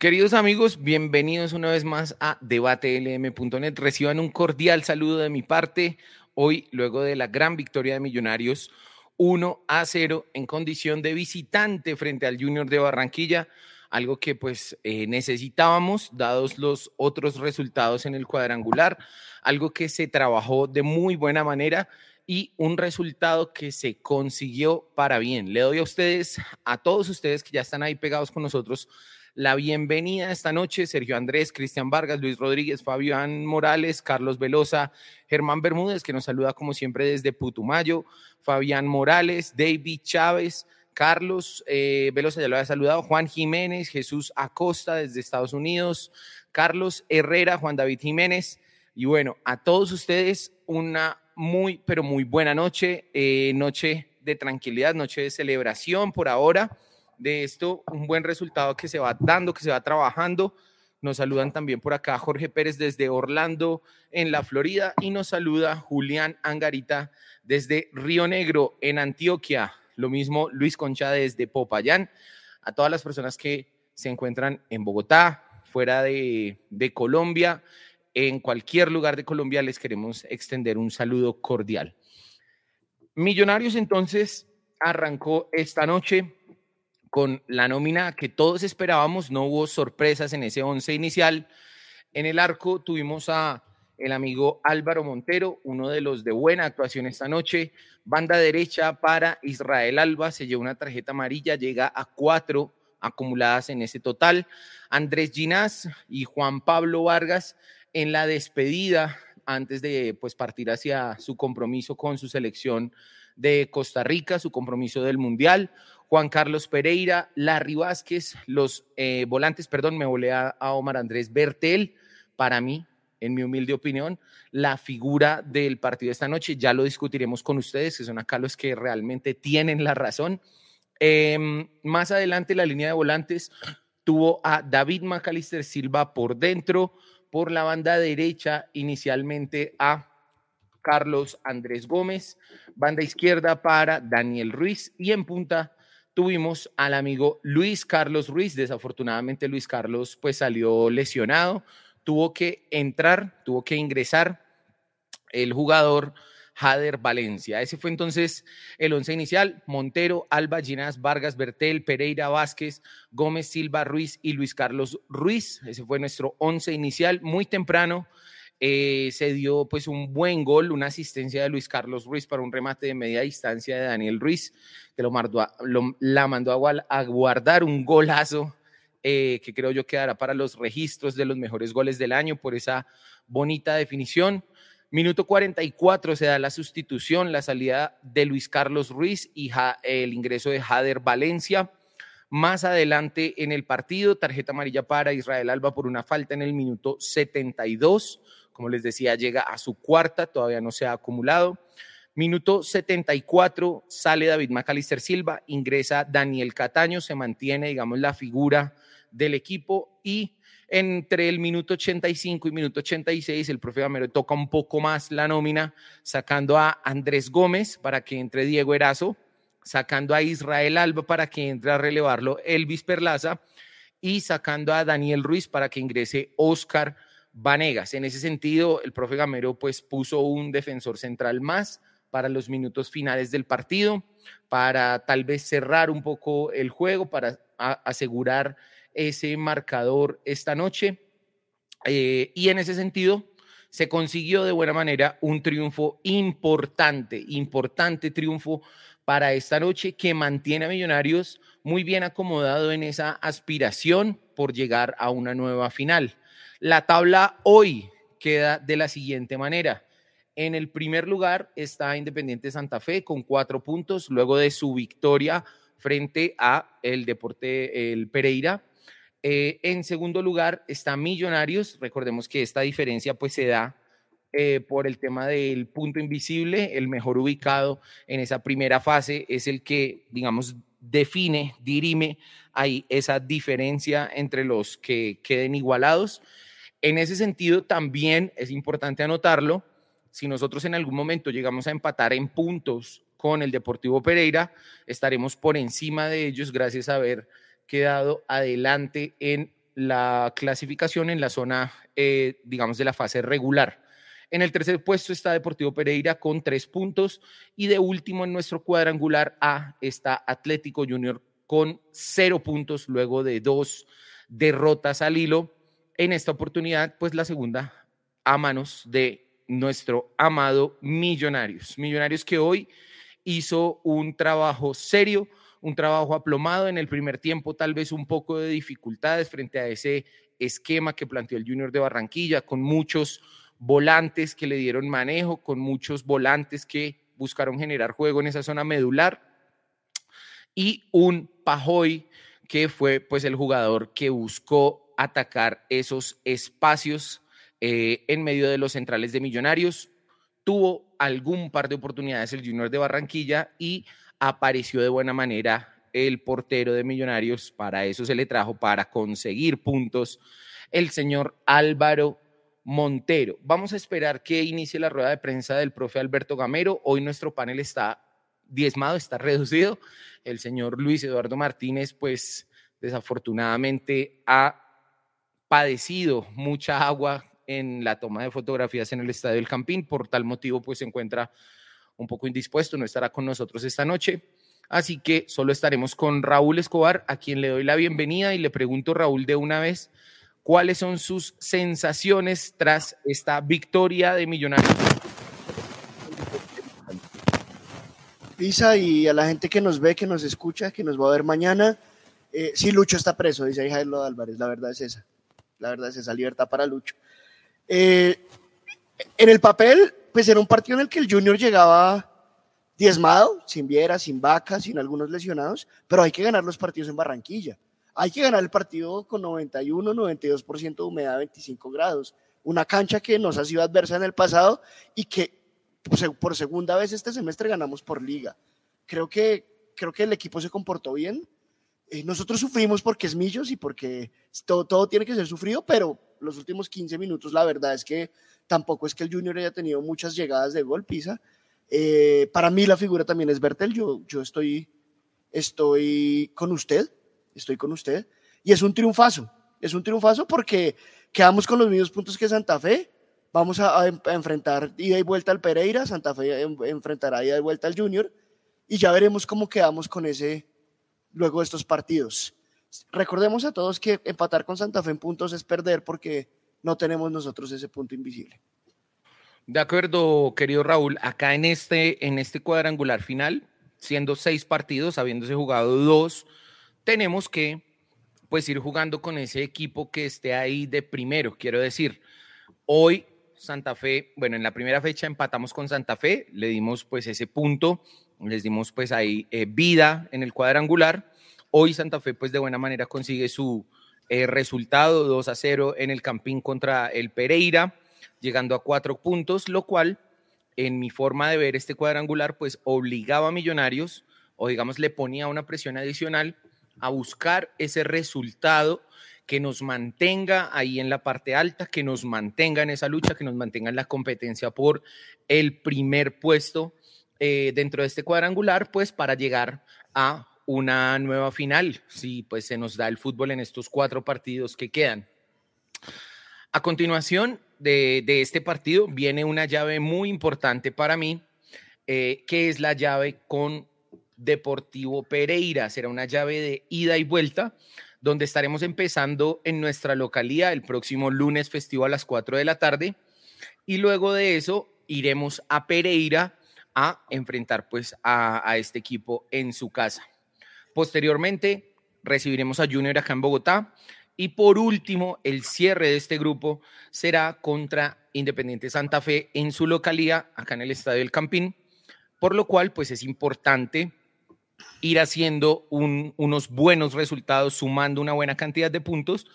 Queridos amigos, bienvenidos una vez más a debatelm.net. Reciban un cordial saludo de mi parte. Hoy, luego de la gran victoria de Millonarios, 1 a 0 en condición de visitante frente al Junior de Barranquilla, algo que pues eh, necesitábamos, dados los otros resultados en el cuadrangular, algo que se trabajó de muy buena manera y un resultado que se consiguió para bien. Le doy a ustedes, a todos ustedes que ya están ahí pegados con nosotros, la bienvenida esta noche. Sergio Andrés, Cristian Vargas, Luis Rodríguez, Fabián Morales, Carlos Velosa, Germán Bermúdez, que nos saluda como siempre desde Putumayo, Fabián Morales, David Chávez. Carlos eh, Velosa ya lo había saludado, Juan Jiménez, Jesús Acosta desde Estados Unidos, Carlos Herrera, Juan David Jiménez. Y bueno, a todos ustedes una muy, pero muy buena noche, eh, noche de tranquilidad, noche de celebración por ahora de esto un buen resultado que se va dando, que se va trabajando. Nos saludan también por acá Jorge Pérez desde Orlando, en la Florida, y nos saluda Julián Angarita desde Río Negro, en Antioquia. Lo mismo Luis Concha desde Popayán. A todas las personas que se encuentran en Bogotá, fuera de, de Colombia, en cualquier lugar de Colombia, les queremos extender un saludo cordial. Millonarios entonces arrancó esta noche con la nómina que todos esperábamos, no hubo sorpresas en ese once inicial. En el arco tuvimos a el amigo Álvaro Montero, uno de los de buena actuación esta noche. Banda derecha para Israel Alba, se lleva una tarjeta amarilla, llega a cuatro acumuladas en ese total. Andrés Ginás y Juan Pablo Vargas en la despedida antes de pues, partir hacia su compromiso con su selección de Costa Rica, su compromiso del Mundial. Juan Carlos Pereira, Larry Vázquez, los eh, volantes, perdón, me volé a, Omar Andrés Bertel. Para mí, en mi humilde opinión, la figura del partido de esta noche. Ya lo discutiremos con ustedes, que son acá los que realmente tienen la razón. Em, más adelante, la línea de volantes tuvo a David Macalister Silva por dentro, por la banda derecha, inicialmente a Carlos Andrés Gómez, banda izquierda para Daniel Ruiz y en punta tuvimos al amigo Luis Carlos Ruiz. Desafortunadamente Luis Carlos pues salió lesionado, tuvo que entrar, tuvo que ingresar el jugador Jader Valencia. Ese fue entonces el once inicial. Montero, Alba, Ginás, Vargas, Bertel, Pereira, Vázquez, Gómez, Silva, Ruiz y Luis Carlos Ruiz. Ese fue nuestro once inicial. Muy temprano eh, se dio pues un buen gol, una asistencia de Luis Carlos Ruiz para un remate de media distancia de Daniel Ruiz, que lo, la mandó a, guardar un golazo eh, que creo yo quedará para los registros de los mejores goles del año por esa bonita definición. Minuto 44 se da la sustitución, la salida de Luis Carlos Ruiz y el ingreso de Jader Valencia. Más adelante en el partido, tarjeta amarilla para Israel Alba por una falta en el minuto 72. Como les decía, llega a su cuarta, todavía no se ha acumulado. Minuto 74, sale David Macalister Silva, ingresa Daniel Cataño, se mantiene, digamos, la figura del equipo y entre el minuto 85 y minuto 86, el profe Gamero toca un poco más la nómina, sacando a Andrés Gómez para que entre Diego Erazo, sacando a Israel Alba para que entre a relevarlo Elvis Perlaza y sacando a Daniel Ruiz para que ingrese Oscar Vanegas. En ese sentido, el profe Gamero pues puso un defensor central más para los minutos finales del partido, para tal vez cerrar un poco el juego, para asegurar ese marcador esta noche. Eh, y en ese sentido, se consiguió de buena manera un triunfo importante, importante triunfo para esta noche que mantiene a Millonarios muy bien acomodado en esa aspiración por llegar a una nueva final. La tabla hoy queda de la siguiente manera. En el primer lugar está Independiente Santa Fe con cuatro puntos, luego de su victoria frente a el Deporte el Pereira. Eh, en segundo lugar está Millonarios. Recordemos que esta diferencia pues se da eh, por el tema del punto invisible. El mejor ubicado en esa primera fase es el que, digamos, define, dirime ahí esa diferencia entre los que queden igualados. En ese sentido, también es importante anotarlo, si nosotros en algún momento llegamos a empatar en puntos con el Deportivo Pereira, estaremos por encima de ellos gracias a haber quedado adelante en la clasificación en la zona, eh, digamos, de la fase regular. En el tercer puesto está Deportivo Pereira con tres puntos y de último en nuestro cuadrangular A está Atlético Junior con cero puntos luego de dos derrotas al hilo. En esta oportunidad, pues la segunda a manos de nuestro amado Millonarios. Millonarios que hoy hizo un trabajo serio, un trabajo aplomado en el primer tiempo, tal vez un poco de dificultades frente a ese esquema que planteó el Junior de Barranquilla, con muchos volantes que le dieron manejo, con muchos volantes que buscaron generar juego en esa zona medular y un Pajoy que fue pues el jugador que buscó atacar esos espacios eh, en medio de los centrales de Millonarios. Tuvo algún par de oportunidades el Junior de Barranquilla y apareció de buena manera el portero de Millonarios. Para eso se le trajo, para conseguir puntos, el señor Álvaro Montero. Vamos a esperar que inicie la rueda de prensa del profe Alberto Gamero. Hoy nuestro panel está diezmado, está reducido. El señor Luis Eduardo Martínez, pues desafortunadamente ha padecido mucha agua en la toma de fotografías en el Estadio del Campín. Por tal motivo, pues se encuentra un poco indispuesto, no estará con nosotros esta noche. Así que solo estaremos con Raúl Escobar, a quien le doy la bienvenida y le pregunto, Raúl, de una vez, ¿cuáles son sus sensaciones tras esta victoria de Millonarios? Pisa y a la gente que nos ve, que nos escucha, que nos va a ver mañana. Eh, sí, Lucho está preso, dice Jairo Álvarez, la verdad es esa. La verdad es esa, libertad para Lucho. Eh, en el papel, pues era un partido en el que el Junior llegaba diezmado, sin Viera, sin Vaca, sin algunos lesionados, pero hay que ganar los partidos en Barranquilla. Hay que ganar el partido con 91, 92% de humedad, 25 grados. Una cancha que nos ha sido adversa en el pasado y que por segunda vez este semestre ganamos por liga. Creo que, creo que el equipo se comportó bien. Eh, nosotros sufrimos porque es Millos y porque todo, todo tiene que ser sufrido, pero los últimos 15 minutos, la verdad es que tampoco es que el Junior haya tenido muchas llegadas de gol, Pisa. Eh, para mí la figura también es Bertel, yo, yo estoy, estoy con usted, estoy con usted, y es un triunfazo, es un triunfazo porque quedamos con los mismos puntos que Santa Fe, vamos a, enfrentar ida y vuelta al Pereira, Santa Fe enfrentará ida y vuelta al Junior, y ya veremos cómo quedamos con ese luego de estos partidos. Recordemos a todos que empatar con Santa Fe en puntos es perder porque no tenemos nosotros ese punto invisible. De acuerdo, querido Raúl, acá en este, en este cuadrangular final, siendo seis partidos, habiéndose jugado dos, tenemos que pues ir jugando con ese equipo que esté ahí de primero. Quiero decir, hoy Santa Fe, bueno, en la primera fecha empatamos con Santa Fe, le dimos pues ese punto, les dimos pues ahí eh, vida en el cuadrangular. Hoy Santa Fe, pues de buena manera consigue su eh, resultado 2 a 0 en el Campín contra el Pereira, llegando a cuatro puntos, lo cual, en mi forma de ver este cuadrangular, pues obligaba a Millonarios, o digamos le ponía una presión adicional a buscar ese resultado que nos mantenga ahí en la parte alta, que nos mantenga en esa lucha, que nos mantenga en la competencia por el primer puesto eh, dentro de este cuadrangular, pues para llegar a una nueva final, si pues se nos da el fútbol en estos cuatro partidos que quedan. A continuación de, este partido viene una llave muy importante para mí, eh, que es la llave con Deportivo Pereira. Será una llave de ida y vuelta, donde estaremos empezando en nuestra localidad el próximo lunes festivo a las 4 de la tarde. Y luego de eso iremos a Pereira a enfrentar pues a este equipo en su casa. Posteriormente, recibiremos a Junior acá en Bogotá. Y por último, el cierre de este grupo será contra Independiente Santa Fe en su localidad, acá en el Estadio del Campín, por lo cual pues es importante ir haciendo unos buenos resultados, sumando una buena cantidad de puntos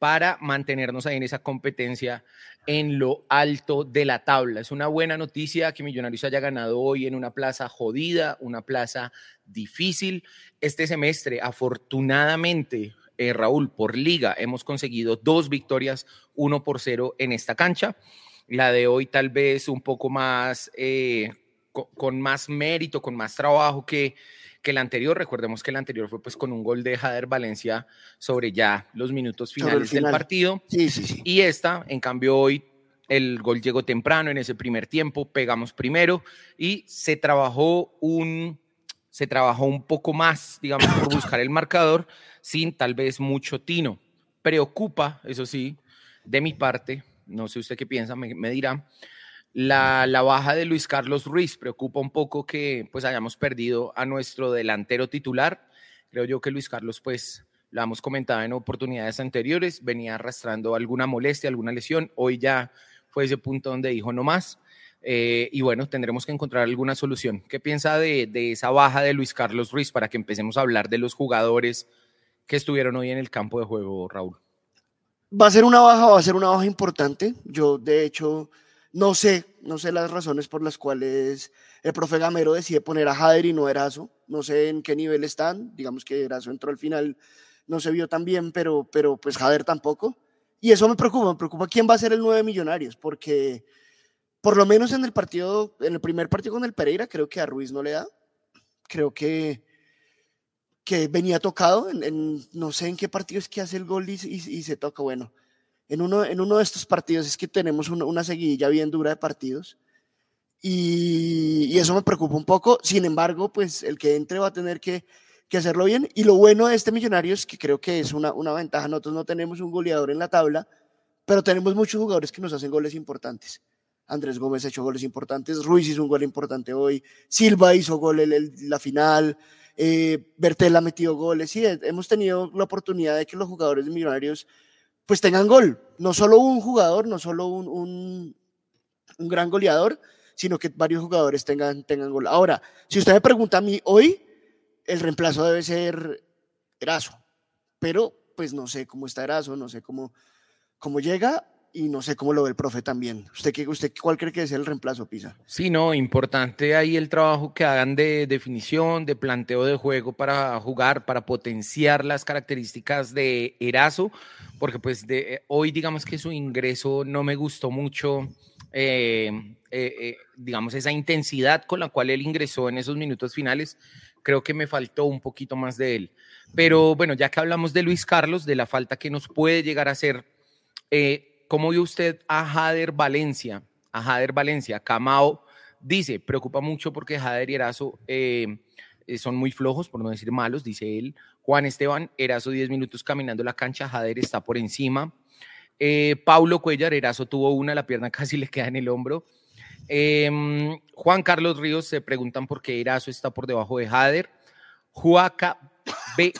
para mantenernos ahí en esa competencia en lo alto de la tabla. Es una buena noticia que Millonarios haya ganado hoy en una plaza jodida, una plaza difícil. Este semestre, afortunadamente, eh, Raúl, por liga, hemos conseguido dos victorias, uno por cero en esta cancha. La de hoy tal vez un poco más, eh, con, más mérito, con más trabajo que que el anterior. Recordemos que el anterior fue pues con un gol de Jader Valencia sobre ya los minutos finales del partido. Sí, sí, sí. Y esta, en cambio, hoy el gol llegó temprano en ese primer tiempo, pegamos primero y se trabajó un, se trabajó un poco más, digamos, por buscar el marcador sin tal vez mucho tino. Preocupa, eso sí, de mi parte, no sé usted qué piensa, me, me dirá, la, baja de Luis Carlos Ruiz preocupa un poco que pues hayamos perdido a nuestro delantero titular. Creo yo que Luis Carlos, pues lo hemos comentado en oportunidades anteriores, venía arrastrando alguna molestia, alguna lesión. Hoy ya fue ese punto donde dijo no más. Eh, y bueno, tendremos que encontrar alguna solución. ¿Qué piensa de, de, esa baja de Luis Carlos Ruiz para que empecemos a hablar de los jugadores que estuvieron hoy en el campo de juego, Raúl? Va a ser una baja, va a ser una baja importante. Yo, de hecho, no sé, no sé las razones por las cuales el profe Gamero decide poner a Jader y no a Erazo. No sé en qué nivel están. Digamos que Erazo entró al final, no se vio tan bien, pero, pero pues Jader tampoco. Y eso me preocupa, me preocupa quién va a ser el nueve Millonarios, porque por lo menos en el partido, en el primer partido con el Pereira, creo que a Ruiz no le da. Creo que, que venía tocado, en, no sé en qué partido es que hace el gol y, y se toca. Bueno, en uno, en uno de estos partidos es que tenemos una, seguidilla bien dura de partidos y, eso me preocupa un poco. Sin embargo, pues el que entre va a tener que, hacerlo bien. Y lo bueno de este millonario es que creo que es una, una ventaja. Nosotros no tenemos un goleador en la tabla, pero tenemos muchos jugadores que nos hacen goles importantes. Andrés Gómez ha hecho goles importantes, Ruiz hizo un gol importante hoy, Silva hizo gol en la final, eh, Bertel ha metido goles. Sí, hemos tenido la oportunidad de que los jugadores de Millonarios pues tengan gol. No solo un jugador, no solo un, un, un gran goleador, sino que varios jugadores tengan, tengan gol. Ahora, si usted me pregunta a mí hoy, el reemplazo debe ser Erazo, pero pues no sé cómo está Erazo, no sé cómo, cómo llega y no sé cómo lo ve el profe también. ¿Usted, qué, usted cuál cree que es el reemplazo, Pisa? Sí, no, importante ahí el trabajo que hagan de definición, de planteo de juego para jugar, para potenciar las características de Erazo, porque pues de, eh, hoy digamos que su ingreso no me gustó mucho, eh, eh, eh, digamos, esa intensidad con la cual él ingresó en esos minutos finales. Creo que me faltó un poquito más de él. Pero bueno, ya que hablamos de Luis Carlos, de la falta que nos puede llegar a hacer, eh, ¿Cómo vio usted a Jader Valencia? A Jader Valencia, Camao dice, preocupa mucho porque Jader y Erazo eh, son muy flojos, por no decir malos, dice él. Juan Esteban, Erazo 10 minutos caminando la cancha, Jader está por encima. Eh, Paulo Cuellar, Erazo tuvo una, la pierna casi le queda en el hombro. Eh, Juan Carlos Ríos se preguntan por qué Erazo está por debajo de Jader. Juaca B.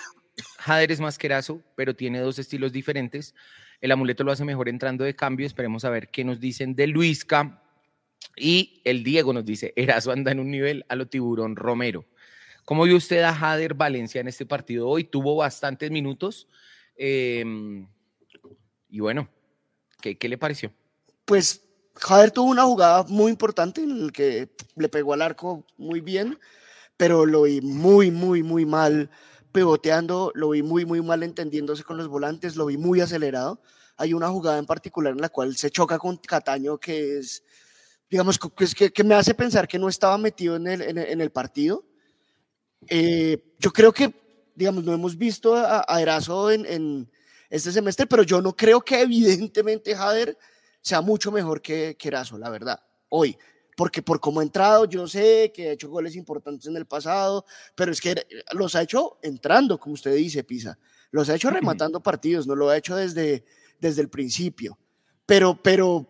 Jader es más que Erazo, pero tiene dos estilos diferentes. El amuleto lo hace mejor entrando de cambio. Esperemos a ver qué nos dicen de Luisca. Y el Diego nos dice, Erazo anda en un nivel a lo tiburón Romero. ¿Cómo vio usted a Jader Valencia en este partido hoy? Tuvo bastantes minutos. Eh, y bueno, ¿qué, ¿qué, le pareció? Pues Jader tuvo una jugada muy importante en el que le pegó al arco muy bien, pero lo vi muy, muy, muy mal pivoteando, lo vi muy, muy mal entendiéndose con los volantes, lo vi muy acelerado. Hay una jugada en particular en la cual se choca con Cataño que es, digamos, que, que me hace pensar que no estaba metido en el, en partido. Eh, yo creo que, digamos, no hemos visto a, a en, este semestre, pero yo no creo que evidentemente Jader sea mucho mejor que, que la verdad, hoy porque por cómo ha entrado, yo sé que ha hecho goles importantes en el pasado, pero es que los ha hecho entrando, como usted dice, Pisa. Los ha hecho rematando partidos, no lo ha hecho desde, desde el principio. Pero, pero,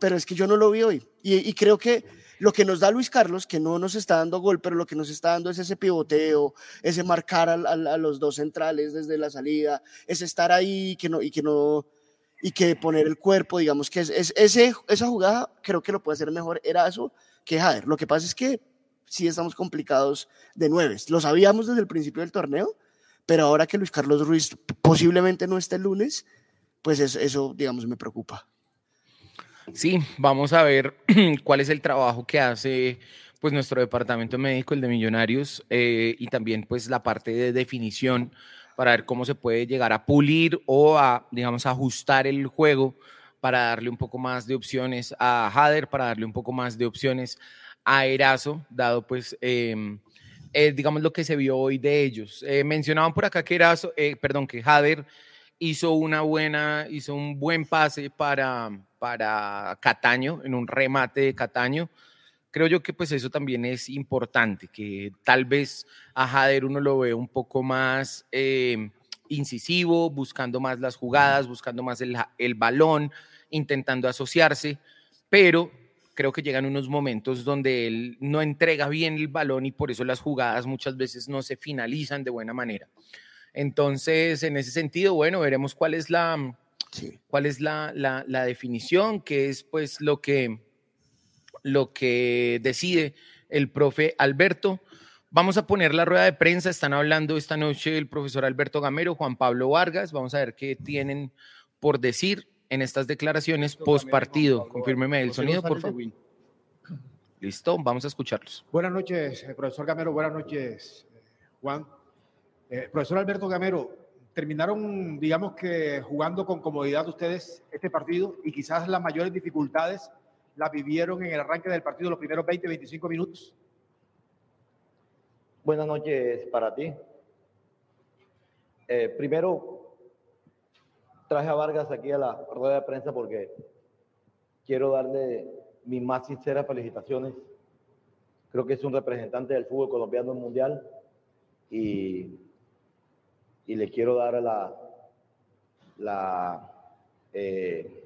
pero es que yo no lo vi hoy. Y, y creo que lo que nos da Luis Carlos, que no nos está dando gol, pero lo que nos está dando es ese pivoteo, ese marcar a, a, a los dos centrales desde la salida, ese estar ahí que no, y que no, y que poner el cuerpo, digamos que es, es, ese, esa jugada creo que lo puede hacer mejor Erazo que Jader. Lo que pasa es que sí estamos complicados de nueve. Lo sabíamos desde el principio del torneo, pero ahora que Luis Carlos Ruiz posiblemente no esté el lunes, pues eso, eso digamos, me preocupa. Sí, vamos a ver cuál es el trabajo que hace pues nuestro departamento médico, el de Millonarios, eh, y también pues la parte de definición para ver cómo se puede llegar a pulir o a, digamos, ajustar el juego para darle un poco más de opciones a Hader, para darle un poco más de opciones a Erazo, dado pues eh, eh, digamos, lo que se vio hoy de ellos. Eh, mencionaban por acá que era, eh, perdón, que Jader hizo una buena, hizo un buen pase para, para Cataño, en un remate de Cataño. Creo yo que pues eso también es importante, que tal vez a Jader uno lo ve un poco más incisivo, buscando más las jugadas, buscando más el, el balón, intentando asociarse, pero creo que llegan unos momentos donde él no entrega bien el balón y por eso las jugadas muchas veces no se finalizan de buena manera. Entonces, en ese sentido, bueno, veremos cuál es la, cuál es la, la, definición, que es pues lo que, lo que decide el profe Alberto. Vamos a poner la rueda de prensa, están hablando esta noche el profesor Alberto Gamero, Juan Pablo Vargas, vamos a ver qué tienen por decir en estas declaraciones post partido. Confírmeme el sonido, por favor. Listo, vamos a escucharlos. Buenas noches, eh, profesor Gamero. Buenas noches, eh, Juan. Eh, profesor Alberto Gamero, terminaron, digamos que jugando con comodidad ustedes este partido y quizás las mayores dificultades las vivieron en el arranque del partido los primeros 20, 25 minutos. Buenas noches para ti. primero, traje a Vargas aquí a la rueda de prensa porque quiero darle mis más sinceras felicitaciones. Creo que es un representante del fútbol colombiano mundial y, y le quiero dar la, la eh,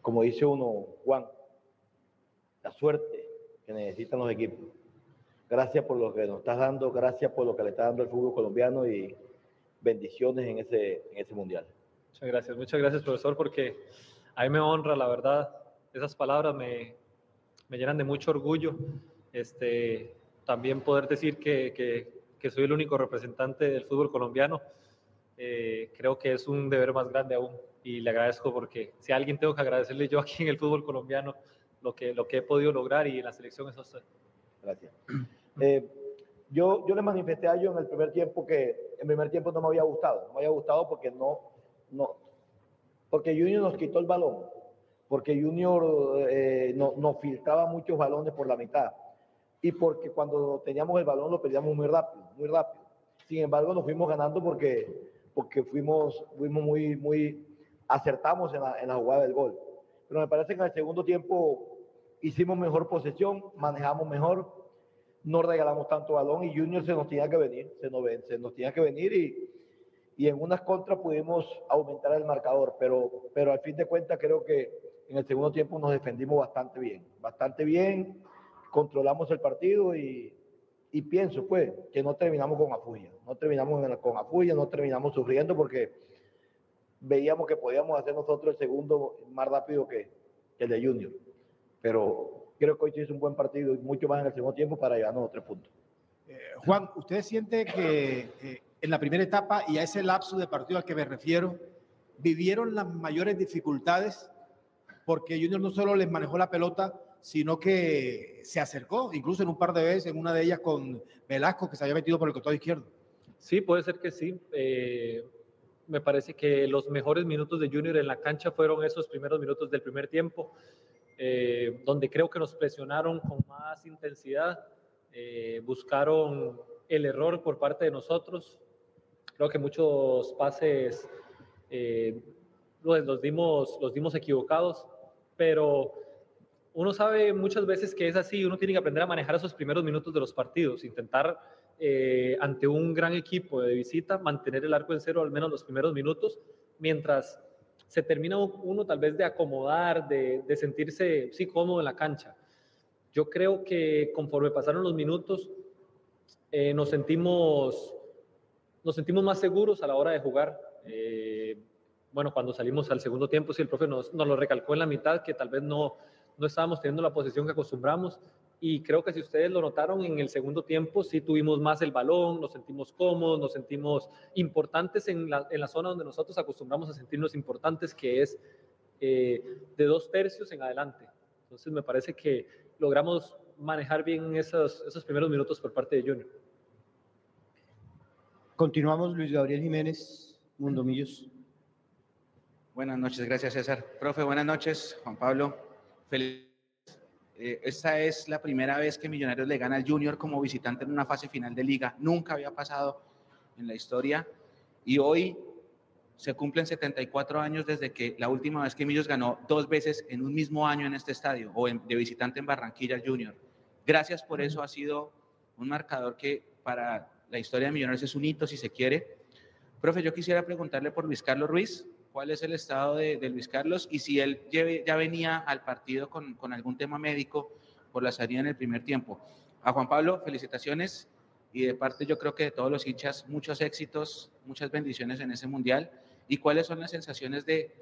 como dice uno, Juan, la suerte que necesitan los equipos. Gracias por lo que nos estás dando, gracias por lo que le está dando el fútbol colombiano y bendiciones en ese, en ese mundial. Muchas gracias, muchas gracias profesor, porque a mí me honra, la verdad, esas palabras me, me llenan de mucho orgullo. Este, también poder decir que, que, que soy el único representante del fútbol colombiano, eh, creo que es un deber más grande aún y le agradezco porque si a alguien tengo que agradecerle yo aquí en el fútbol colombiano lo que, lo que he podido lograr y en la selección es. Gracias. Eh, yo, yo le manifesté a ellos en el primer tiempo que en primer tiempo no me había gustado, no me había gustado porque no, no, porque Junior nos quitó el balón, porque Junior eh, no, nos filtraba muchos balones por la mitad y porque cuando teníamos el balón lo perdíamos muy rápido, muy rápido. Sin embargo, nos fuimos ganando porque, porque fuimos, fuimos muy, muy acertamos en la, en la jugada del gol. Pero me parece que en el segundo tiempo hicimos mejor posesión, manejamos mejor, no regalamos tanto balón y Junior se nos tenía que venir, se nos, se nos tenía que venir y, y en unas contras pudimos aumentar el marcador, pero, pero al fin de cuentas creo que en el segundo tiempo nos defendimos bastante bien, bastante bien, controlamos el partido y, y pienso pues que no terminamos con afugia, no terminamos con afugia, no terminamos sufriendo porque veíamos que podíamos hacer nosotros el segundo más rápido que, el de Junior, pero creo que hoy se hizo un buen partido y mucho más en el segundo tiempo para llevarnos los tres puntos. Eh, Juan, ¿usted siente que eh, en la primera etapa y a ese lapso de partido al que me refiero, vivieron las mayores dificultades porque Junior no solo les manejó la pelota, sino que se acercó, incluso en un par de veces, en una de ellas con Velasco, que se había metido por el costado izquierdo. Sí, puede ser que sí. Eh, me parece que los mejores minutos de Junior en la cancha fueron esos primeros minutos del primer tiempo, eh, donde creo que nos presionaron con más intensidad, eh, buscaron el error por parte de nosotros, Creo que muchos pases eh, los, dimos, los dimos equivocados, pero uno sabe muchas veces que es así, uno tiene que aprender a manejar esos primeros minutos de los partidos, intentar eh, ante un gran equipo de visita mantener el arco en cero al menos los primeros minutos, mientras se termina uno tal vez de acomodar, de, sentirse sí cómodo en la cancha. Yo creo que conforme pasaron los minutos, eh, nos sentimos nos sentimos más seguros a la hora de jugar. Eh, bueno, cuando salimos al segundo tiempo, sí, el profe nos, nos, lo recalcó en la mitad, que tal vez no, no estábamos teniendo la posición que acostumbramos. Y creo que si ustedes lo notaron en el segundo tiempo, sí tuvimos más el balón, nos sentimos cómodos, nos sentimos importantes en la, en la zona donde nosotros acostumbramos a sentirnos importantes, que es eh, de dos tercios en adelante. Entonces me parece que logramos manejar bien esos, esos primeros minutos por parte de Junior. Continuamos, Luis Gabriel Jiménez, Mundo Millos. Buenas noches, gracias César. Profe, buenas noches, Juan Pablo. Feliz. Eh, esta es la primera vez que Millonarios le gana al Junior como visitante en una fase final de liga. Nunca había pasado en la historia. Y hoy se cumplen 74 años desde que la última vez que Millos ganó dos veces en un mismo año en este estadio o de visitante en Barranquilla Junior. Gracias por eso, ha sido un marcador que para la historia de Millonarios es un hito si se quiere. Profe, yo quisiera preguntarle por Luis Carlos Ruiz, cuál es el estado de, Luis Carlos y si él ya venía al partido con, con algún tema médico por la salida en el primer tiempo. A Juan Pablo, felicitaciones y de parte yo creo que de todos los hinchas, muchos éxitos, muchas bendiciones en ese mundial. ¿Y cuáles son las sensaciones de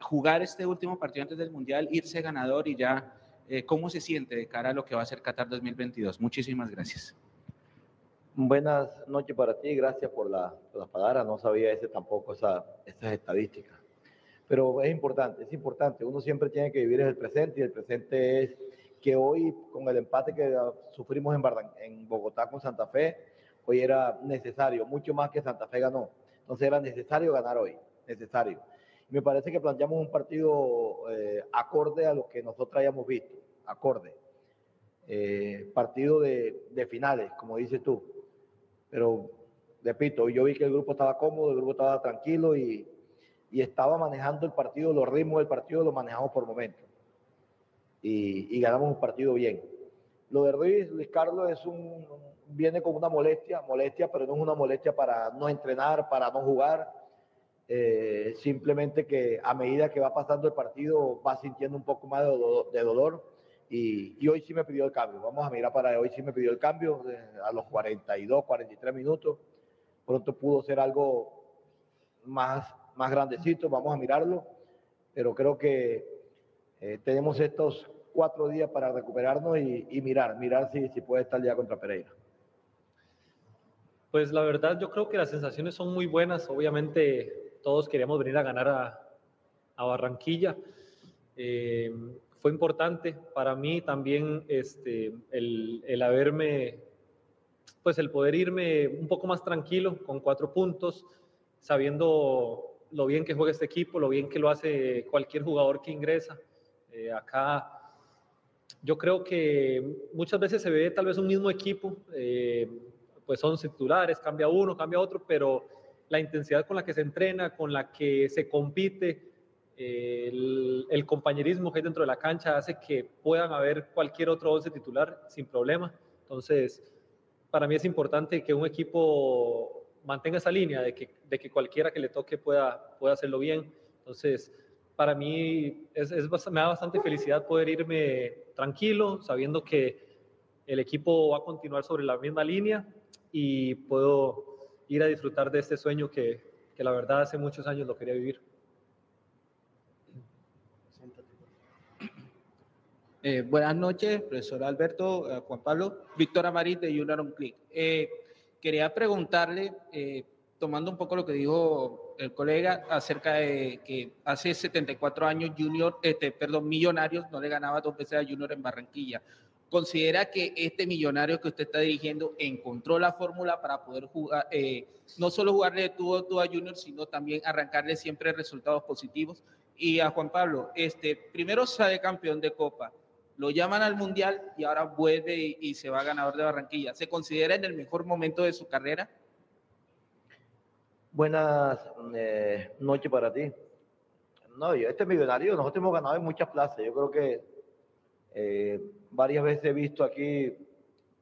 jugar este último partido antes del mundial, irse ganador y ya eh, cómo se siente de cara a lo que va a ser Qatar 2022? Muchísimas gracias. Buenas noches para ti, gracias por, la, las palabras, no sabía ese tampoco esa, esas estadísticas. Pero es importante, es importante, uno siempre tiene que vivir en el presente y el presente es que hoy con el empate que sufrimos en, en Bogotá con Santa Fe, hoy era necesario, mucho más que Santa Fe ganó. Entonces era necesario ganar hoy, necesario. Me parece que planteamos un partido eh, acorde a lo que nosotros hayamos visto, acorde. Eh, partido de, de, finales, como dices tú. Pero, repito, yo vi que el grupo estaba cómodo, el grupo estaba tranquilo y, y estaba manejando el partido, los ritmos del partido los manejamos por momentos y, ganamos un partido bien. Lo de Ruiz, Luis Carlos es un, viene con una molestia, molestia, pero no es una molestia para no entrenar, para no jugar. Eh, simplemente que a medida que va pasando el partido va sintiendo un poco más de, dolor, y, hoy sí me pidió el cambio. Vamos a mirar para hoy sí me pidió el cambio a los 42, 43 minutos. Pronto pudo ser algo más, más grandecito, vamos a mirarlo, pero creo que eh, tenemos estos cuatro días para recuperarnos y, mirar, mirar si, si puede estar ya contra Pereira. Pues la verdad yo creo que las sensaciones son muy buenas. Obviamente todos queríamos venir a ganar a, Barranquilla. Eh, fue importante para mí también este, el, el, haberme, pues el poder irme un poco más tranquilo con cuatro puntos, sabiendo lo bien que juega este equipo, lo bien que lo hace cualquier jugador que ingresa. Eh, acá yo creo que muchas veces se ve tal vez un mismo equipo, eh, pues son titulares, cambia uno, cambia otro, pero la intensidad con la que se entrena, con la que se compite, el, compañerismo que hay dentro de la cancha hace que puedan haber cualquier otro once titular sin problema. Entonces, para mí es importante que un equipo mantenga esa línea de que, de que cualquiera que le toque pueda, pueda hacerlo bien. Entonces, para mí es, me da bastante felicidad poder irme tranquilo, sabiendo que el equipo va a continuar sobre la misma línea y puedo ir a disfrutar de este sueño que, que la verdad hace muchos años lo quería vivir. Eh, buenas noches, profesor Alberto, eh, Juan Pablo, Víctor Amarit de Junior on Click. Eh, quería preguntarle, tomando un poco lo que dijo el colega acerca de que hace 74 años Junior, este, perdón, Millonarios no le ganaba dos veces a Junior en Barranquilla. ¿Considera que este millonario que usted está dirigiendo encontró la fórmula para poder jugar, eh, no solo jugarle de tú a Junior, sino también arrancarle siempre resultados positivos? Y a Juan Pablo, este, primero sale campeón de Copa, lo llaman al Mundial y ahora vuelve y, se va ganador de Barranquilla. ¿Se considera en el mejor momento de su carrera? Buenas eh, noches para ti. No, yo este millonario, nosotros hemos ganado en muchas plazas. Yo creo que eh, varias veces he visto aquí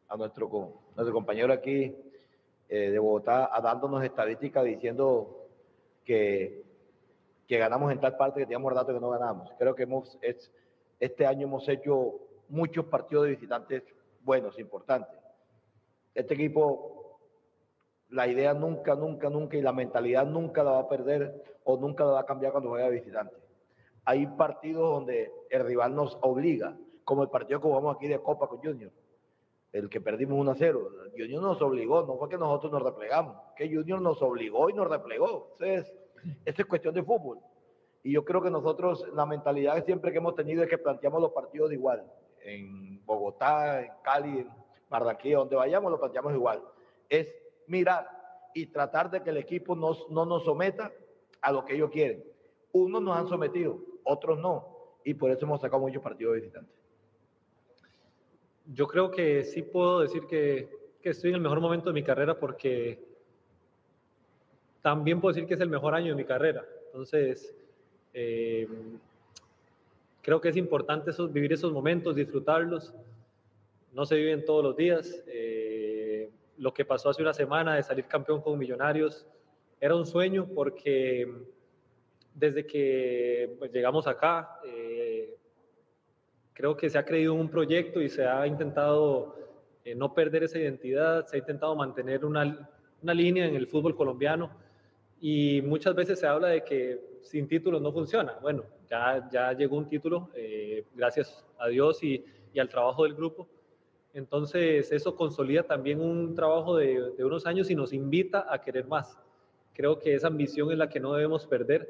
a nuestro, nuestro compañero aquí eh, de Bogotá dándonos estadísticas diciendo que, que ganamos en tal parte que teníamos datos que no ganamos. Creo que hemos, es, este año hemos hecho muchos partidos de visitantes buenos, importantes. Este equipo la idea nunca, nunca, nunca y la mentalidad nunca la va a perder o nunca la va a cambiar cuando juega de visitante. Hay partidos donde el rival nos obliga, como el partido que jugamos aquí de Copa con Junior, el que perdimos 1 a 0. Junior nos obligó, no fue que nosotros nos replegamos, que Junior nos obligó y nos replegó. Entonces, esto es cuestión de fútbol. Y yo creo que nosotros, la mentalidad siempre que hemos tenido es que planteamos los partidos igual. En Bogotá, en Cali, en Barranquilla, donde vayamos, lo planteamos igual. Es mirar y tratar de que el equipo no nos someta a lo que ellos quieren. Unos nos han sometido, otros no, y por eso hemos sacado muchos partidos visitantes. yo creo que sí puedo decir que, que estoy en el mejor momento de mi carrera porque también puedo decir que es el mejor año de mi carrera. Entonces, eh, creo que es importante vivir esos momentos, disfrutarlos. No se viven todos los días. Eh, lo que pasó hace una semana de salir campeón con Millonarios era un sueño porque desde que pues, llegamos acá, eh, creo que se ha creído un proyecto y se ha intentado no perder esa identidad, se ha intentado mantener una, una línea en el fútbol colombiano y muchas veces se habla de que sin títulos no funciona. Bueno, ya, ya llegó un título, eh, gracias a Dios y, y, al trabajo del grupo. Entonces, eso consolida también un trabajo de, de, unos años y nos invita a querer más. Creo que esa ambición es la que no debemos perder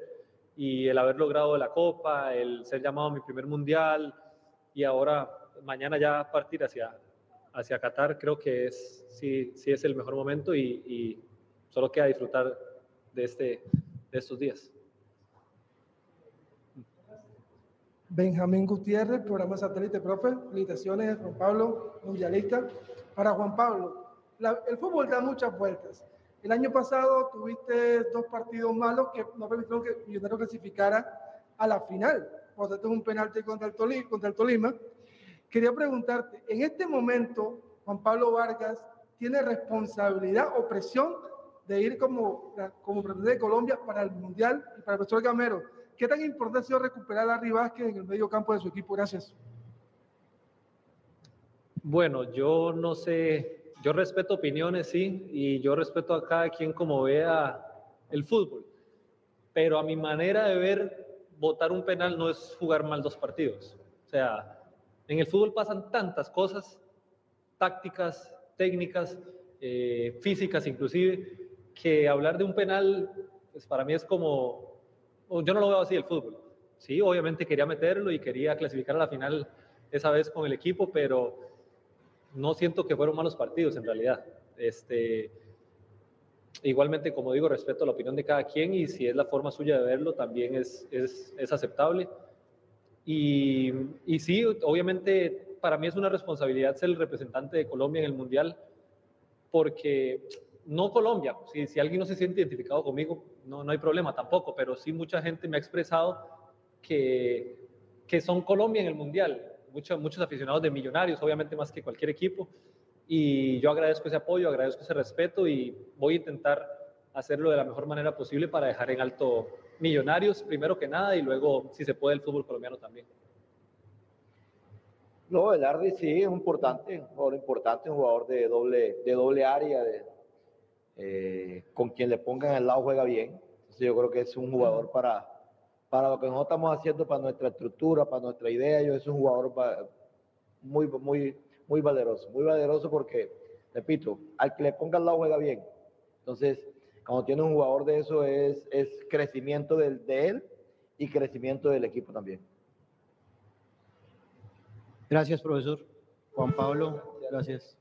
y el haber logrado la Copa, el ser llamado a mi primer mundial y ahora mañana ya partir hacia, hacia Qatar, creo que es, sí, sí es el mejor momento y, y solo queda disfrutar de, este, de estos días. Benjamín Gutiérrez, programa satélite, profe. Felicitaciones, Juan Pablo, mundialista. Para Juan Pablo, el fútbol da muchas vueltas. El año pasado tuviste dos partidos malos que no permitieron que Millonarios clasificara a la final. Por tanto, un penalti contra el, contra el Tolima. Quería preguntarte, en este momento, Juan Pablo Vargas tiene responsabilidad o presión de ir como, como presidente de Colombia para el Mundial y para el profesor Gamero. ¿Qué tan importante ha sido recuperar a Vázquez en el medio campo de su equipo? Gracias. Bueno, yo no sé, yo respeto opiniones, sí, y yo respeto a cada quien como vea el fútbol, pero a mi manera de ver, votar un penal no es jugar mal dos partidos. O sea, en el fútbol pasan tantas cosas, tácticas, técnicas, eh, físicas inclusive, que hablar de un penal, pues para mí es como, yo no lo veo así el fútbol. Sí, obviamente quería meterlo y quería clasificar a la final esa vez con el equipo, pero no siento que fueron malos partidos en realidad. Este, igualmente, como digo, respeto la opinión de cada quien y si es la forma suya de verlo, también es, es, es aceptable. Y, y sí, obviamente para mí es una responsabilidad ser el representante de Colombia en el Mundial, porque no Colombia, si, si alguien no se siente identificado conmigo, no, no hay problema tampoco, pero sí mucha gente me ha expresado que, que son Colombia en el Mundial, muchos, muchos aficionados de millonarios, obviamente más que cualquier equipo, y yo agradezco ese apoyo, agradezco ese respeto y voy a intentar hacerlo de la mejor manera posible para dejar en alto millonarios, primero que nada, y luego, si se puede, el fútbol colombiano también. No, el Ardi sí es importante, un jugador importante, un jugador de doble, de doble área, de, eh, con quien le pongan al lado juega bien. Entonces yo creo que es un jugador para, para lo que nosotros estamos haciendo, para nuestra estructura, para nuestra idea. Yo es un jugador muy, muy, muy valeroso, muy valeroso porque, repito, al que le ponga al lado juega bien. Entonces, cuando tiene un jugador de eso es, es crecimiento de él y crecimiento del equipo también. Gracias, profesor. Juan Pablo, gracias.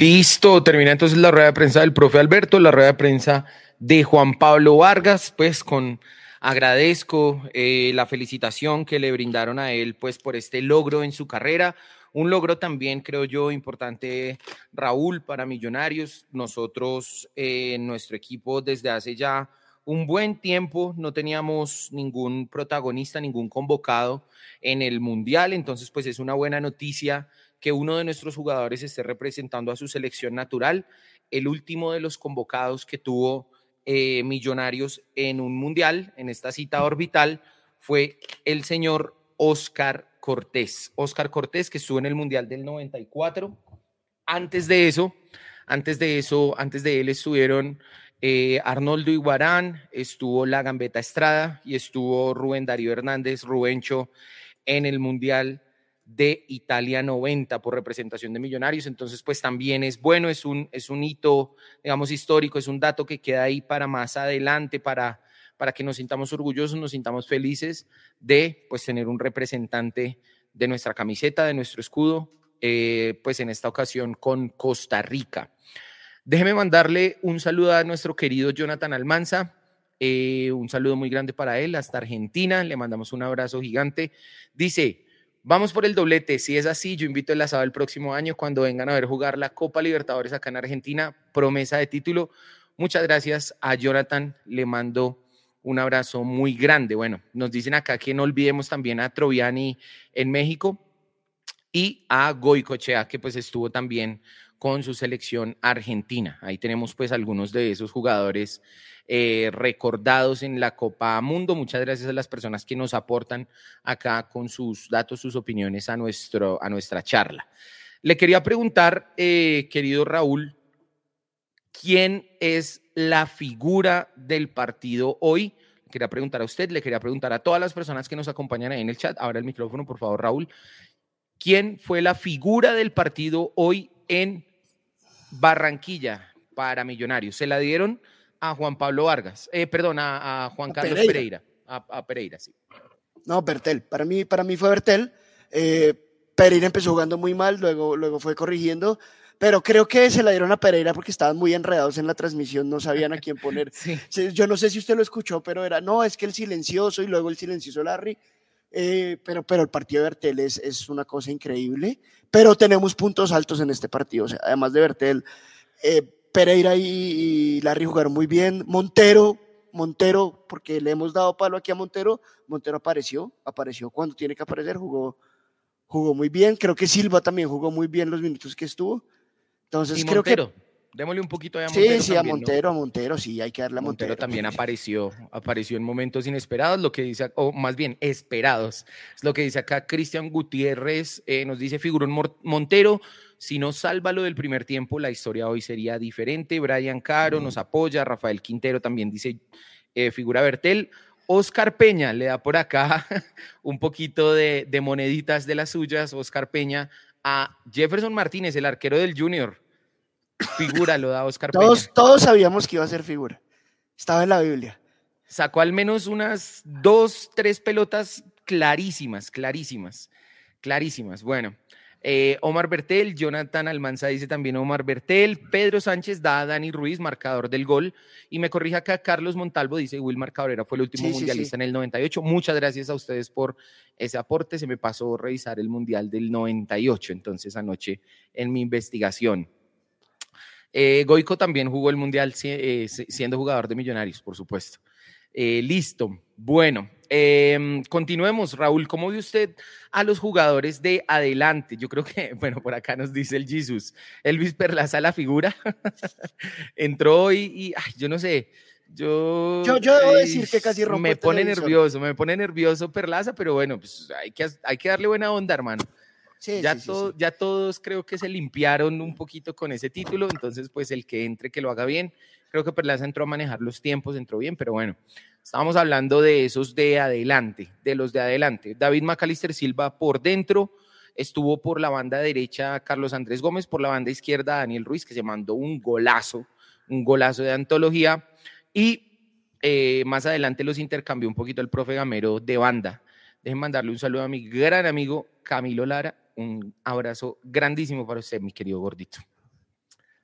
Listo, termina entonces la rueda de prensa del profe Alberto, la rueda de prensa de Juan Pablo Vargas, pues con agradezco eh, la felicitación que le brindaron a él pues por este logro en su carrera, un logro también creo yo importante Raúl para Millonarios, nosotros eh, nuestro equipo desde hace ya un buen tiempo no teníamos ningún protagonista, ningún convocado en el Mundial, entonces pues es una buena noticia que uno de nuestros jugadores esté representando a su selección natural. El último de los convocados que tuvo eh, Millonarios en un mundial, en esta cita orbital, fue el señor Oscar Cortés. Oscar Cortés, que estuvo en el mundial del 94. Antes de eso, antes de eso, antes de él estuvieron eh, Arnoldo Iguarán, estuvo la Gambeta Estrada y estuvo Rubén Darío Hernández, Rubencho, en el mundial de Italia 90 por representación de Millonarios. Entonces, pues también es bueno, es un, es un hito, digamos, histórico, es un dato que queda ahí para más adelante, para, para que nos sintamos orgullosos, nos sintamos felices de, pues, tener un representante de nuestra camiseta, de nuestro escudo, eh, pues en esta ocasión con Costa Rica. Déjeme mandarle un saludo a nuestro querido Jonathan Almanza, eh, un saludo muy grande para él, hasta Argentina, le mandamos un abrazo gigante. Dice, Vamos por el doblete. Si es así, yo invito el asado el próximo año cuando vengan a ver jugar la Copa Libertadores acá en Argentina. Promesa de título. Muchas gracias a Jonathan. Le mando un abrazo muy grande. Bueno, nos dicen acá que no olvidemos también a Troviani en México y a Goicochea, que pues estuvo también con su selección argentina. Ahí tenemos pues algunos de esos jugadores eh, recordados en la Copa Mundo. Muchas gracias a las personas que nos aportan acá con sus datos, sus opiniones a, nuestro, a nuestra charla. Le quería preguntar, eh, querido Raúl, ¿quién es la figura del partido hoy? Le quería preguntar a usted, le quería preguntar a todas las personas que nos acompañan ahí en el chat. Ahora el micrófono, por favor, Raúl. ¿Quién fue la figura del partido hoy en Barranquilla para Millonarios? Se la dieron a Juan Pablo Vargas, eh, perdón, a, Juan Carlos Pereira, a, Pereira, sí. No, Bertel, para mí, para mí fue Bertel. Eh, Pereira empezó jugando muy mal, luego, luego fue corrigiendo, pero creo que se la dieron a Pereira porque estaban muy enredados en la transmisión, no sabían a quién poner. Yo no sé si usted lo escuchó, pero era, no, es que el silencioso y luego el silencioso Larry. Eh, pero, pero el partido de Bertel es, es, una cosa increíble, pero tenemos puntos altos en este partido. O sea, además de Bertel, eh, Pereira y, y, Larry jugaron muy bien. Montero, Montero, porque le hemos dado palo aquí a Montero, Montero apareció, apareció cuando tiene que aparecer, jugó, jugó muy bien. Creo que Silva también jugó muy bien los minutos que estuvo. Entonces, creo que. Démosle un poquito a Montero. Sí, sí, a Montero, a Montero, sí, hay que darle a Montero. Montero también apareció, apareció en momentos inesperados, lo que dice, o más bien esperados. Es lo que dice acá Cristian Gutiérrez, eh, nos dice figurón Montero, si no salva lo del primer tiempo, la historia hoy sería diferente. Brian Caro nos apoya, Rafael Quintero también dice eh, figura Bertel. Oscar Peña le da por acá un poquito de, de moneditas de las suyas, Oscar Peña a Jefferson Martínez, el arquero del Junior. Figura lo da Oscar todos, Todos sabíamos que iba a ser figura. Estaba en la Biblia. Sacó al menos unas dos, tres pelotas clarísimas, clarísimas, clarísimas. Bueno, eh, Omar Bertel, Jonathan Almanza dice también Omar Bertel, Pedro Sánchez da a Dani Ruiz, marcador del gol, y me corrige acá Carlos Montalvo, dice Wilmar Cabrera fue el último mundialista en el 98. Muchas gracias a ustedes por ese aporte, se me pasó revisar el mundial del 98, entonces anoche en mi investigación. Eh, Goico también jugó el mundial eh, siendo jugador de Millonarios, por supuesto. listo, bueno, Em, continuemos, Raúl, ¿cómo ve usted a los jugadores de adelante? Yo creo que, bueno, por acá nos dice el Jesus, Elvis Perlaza la figura, entró y, y ay, yo no sé, yo, yo, yo debo decir que casi rompe Me pone nervioso, me pone nervioso Perlaza, pero bueno, pues hay que, hay que darle buena onda, hermano. Ya, ya todos creo que se limpiaron un poquito con ese título, entonces pues el que entre que lo haga bien. Creo que Perlaza entró a manejar los tiempos, entró bien, pero bueno, Estábamos hablando de esos de adelante, de los de adelante. David Macalister Silva por dentro, estuvo por la banda derecha Carlos Andrés Gómez, por la banda izquierda Daniel Ruiz, que se mandó un golazo, un golazo de antología. Y eh, más adelante los intercambió un poquito el profe Gamero de banda. Dejen mandarle un saludo a mi gran amigo Camilo Lara. Un abrazo grandísimo para usted, mi querido gordito.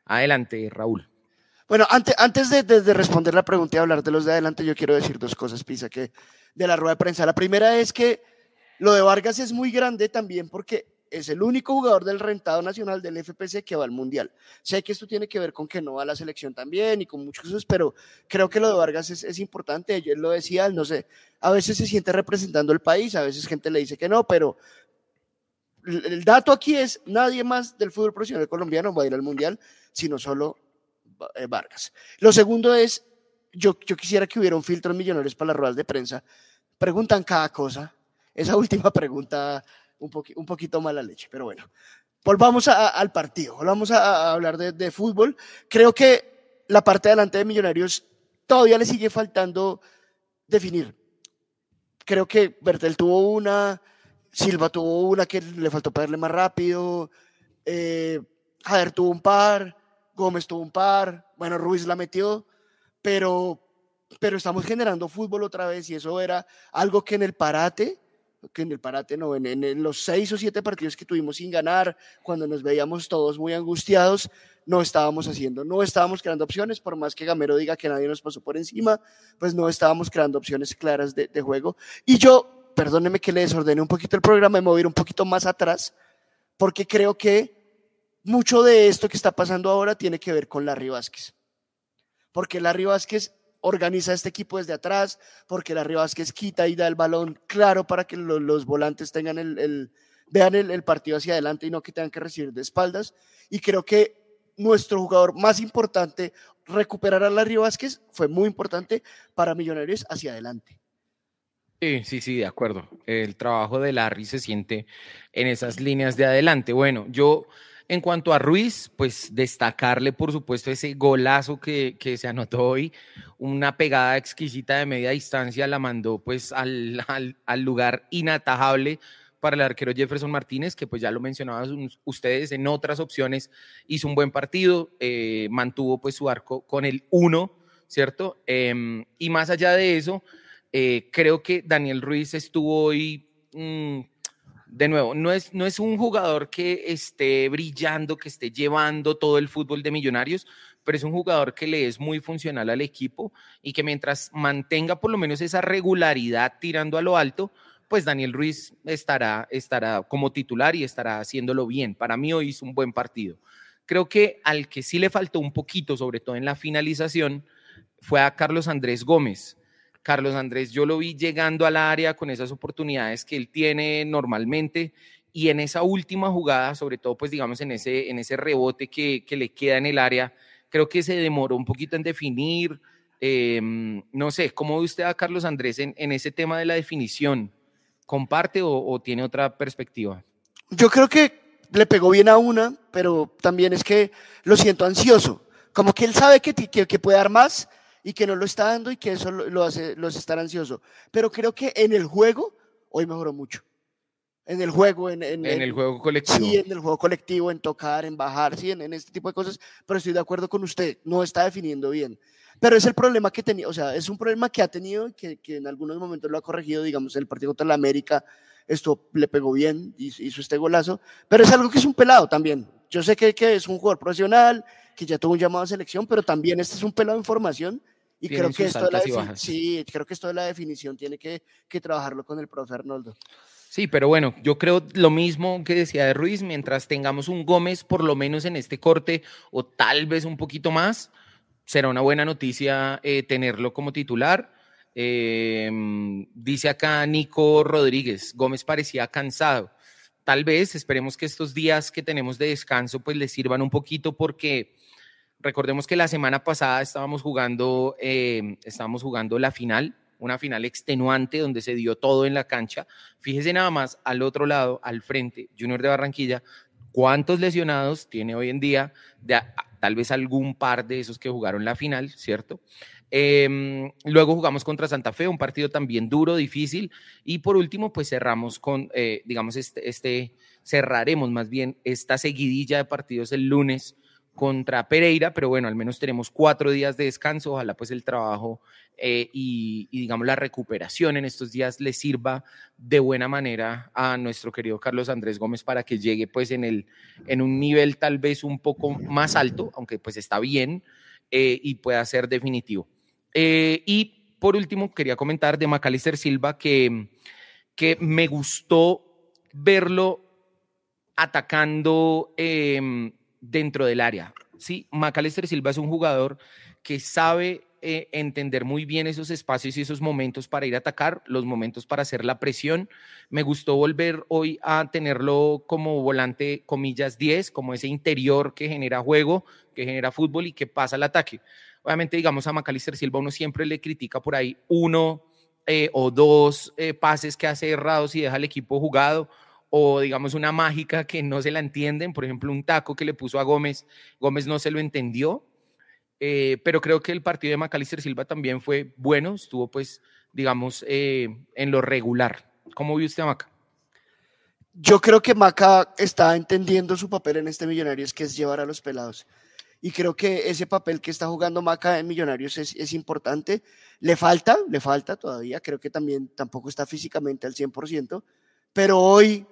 Adelante, Raúl. Bueno, antes, antes de, responder la pregunta y hablar de los de adelante, yo quiero decir dos cosas, Pisa, que de la rueda de prensa. La primera es que lo de Vargas es muy grande también porque es el único jugador del rentado nacional del FPC que va al Mundial. Sé que esto tiene que ver con que no va a la selección también y con muchas cosas, pero creo que lo de Vargas es, es importante. Él lo decía, no sé, a veces se siente representando el país, a veces gente le dice que no, pero el dato aquí es, nadie más del fútbol profesional colombiano va a ir al Mundial, sino solo eh, Vargas. Lo segundo es, yo, yo quisiera que hubiera un filtro millonarios para las ruedas de prensa. Preguntan cada cosa. Esa última pregunta un, un poquito mala leche, pero bueno. Volvamos al partido, volvamos a, hablar de, de, fútbol. Creo que la parte delante de Millonarios todavía le sigue faltando definir. Creo que Bertel tuvo una, Silva tuvo una que le faltó pegarle más rápido, eh, Jader tuvo un par, Gómez tuvo un par, bueno, Ruiz la metió, pero, pero estamos generando fútbol otra vez y eso era algo que en el parate, que en el parate no, en, los seis o siete partidos que tuvimos sin ganar, cuando nos veíamos todos muy angustiados, no estábamos haciendo, no estábamos creando opciones, por más que Gamero diga que nadie nos pasó por encima, pues no estábamos creando opciones claras de juego. Y yo perdóneme que le desordene un poquito el programa, a ir un poquito más atrás, porque creo que mucho de esto que está pasando ahora tiene que ver con Larry Vázquez. Porque Larry Vázquez organiza este equipo desde atrás, porque Larry Vázquez quita y da el balón claro para que lo- los volantes tengan el, el- vean el, el partido hacia adelante y no que tengan que recibir de espaldas. Y creo que nuestro jugador más importante, recuperar a Larry Vázquez, fue muy importante para Millonarios hacia adelante. Sí, sí, sí, de acuerdo. El trabajo de Larry se siente en esas líneas de adelante. Bueno, yo en cuanto a Ruiz, pues destacarle, por supuesto, ese golazo que, que se anotó hoy, una pegada exquisita de media distancia, la mandó pues al, al, lugar inatajable para el arquero Jefferson Martínez, que pues ya lo mencionaban ustedes en otras opciones, hizo un buen partido, eh, mantuvo pues su arco con el 1, ¿cierto? Eh, y más allá de eso, eh, creo que Daniel Ruiz estuvo hoy, mmm, de nuevo, no es, no es un jugador que esté brillando, que esté llevando todo el fútbol de millonarios, pero es un jugador que le es muy funcional al equipo y que mientras mantenga por lo menos esa regularidad tirando a lo alto, pues Daniel Ruiz estará, estará como titular y estará haciéndolo bien. Para mí hoy hizo un buen partido. Creo que al que sí le faltó un poquito, sobre todo en la finalización, fue a Carlos Andrés Gómez. Carlos Andrés, yo lo vi llegando al área con esas oportunidades que él tiene normalmente y en esa última jugada, sobre todo pues digamos en ese, en ese rebote que, que le queda en el área, creo que se demoró un poquito en definir. Eh, no sé, ¿cómo ve usted a Carlos Andrés en, en ese tema de la definición? ¿Comparte o, o, tiene otra perspectiva? Yo creo que le pegó bien a una, pero también es que lo siento ansioso. Como que él sabe que, que, que puede dar más y que no lo está dando y que eso lo, hace los estar ansioso. Pero creo que en el juego hoy mejoró mucho. En el juego, en, en, en el juego colectivo. Sí, en el juego colectivo, en tocar, en bajar, sí, en, en este tipo de cosas. Pero estoy de acuerdo con usted, no está definiendo bien. Pero es el problema que tenía, o sea, es un problema que ha tenido y que, que, en algunos momentos lo ha corregido, digamos, el partido contra la América, esto le pegó bien, hizo este golazo, pero es algo que es un pelado también. Yo sé que, que es un jugador profesional, que ya tuvo un llamado a selección, pero también este es un pelado en formación y creo que, esto de la sí, creo que esto de la definición tiene que, que trabajarlo con el profe Arnoldo. Sí, pero bueno, yo creo lo mismo que decía de Ruiz, mientras tengamos un Gómez, por lo menos en este corte, o tal vez un poquito más, será una buena noticia eh, tenerlo como titular. Eh, dice acá Nico Rodríguez, Gómez parecía cansado. Tal vez esperemos que estos días que tenemos de descanso pues le sirvan un poquito porque recordemos que la semana pasada estábamos jugando, eh, estábamos jugando la final, una final extenuante donde se dio todo en la cancha. Fíjese nada más al otro lado, al frente, Junior de Barranquilla, cuántos lesionados tiene hoy en día, tal vez algún par de esos que jugaron la final, ¿cierto? Eh, luego jugamos contra Santa Fe, un partido también duro, difícil. Y por último, pues cerramos con, eh, digamos, este, este, cerraremos más bien esta seguidilla de partidos el lunes contra Pereira, pero bueno, al menos tenemos cuatro días de descanso, ojalá pues el trabajo eh, y, y, digamos la recuperación en estos días le sirva de buena manera a nuestro querido Carlos Andrés Gómez para que llegue pues en, el, en un nivel tal vez un poco más alto, aunque pues está bien eh, y pueda ser definitivo. Eh, y por último, quería comentar de Macalister Silva que, que me gustó verlo atacando eh, dentro del área. Sí, Macalister Silva es un jugador que sabe eh, entender muy bien esos espacios y esos momentos para ir a atacar, los momentos para hacer la presión. Me gustó volver hoy a tenerlo como volante, comillas, 10, como ese interior que genera juego, que genera fútbol y que pasa al ataque. Obviamente, digamos, a Macalister Silva uno siempre le critica por ahí uno eh, o dos eh, pases que hace errados y deja al equipo jugado, o digamos una mágica que no se la entienden, por ejemplo, un taco que le puso a Gómez, Gómez no se lo entendió, eh, pero creo que el partido de Macalister Silva también fue bueno, estuvo pues, digamos, eh, en lo regular. ¿Cómo vio usted a Maca? Yo creo que Maca está entendiendo su papel en este Millonarios, que es llevar a los pelados. Y creo que ese papel que está jugando Maca en Millonarios es, es importante. Le falta, le falta todavía. Creo que también tampoco está físicamente al 100%, pero hoy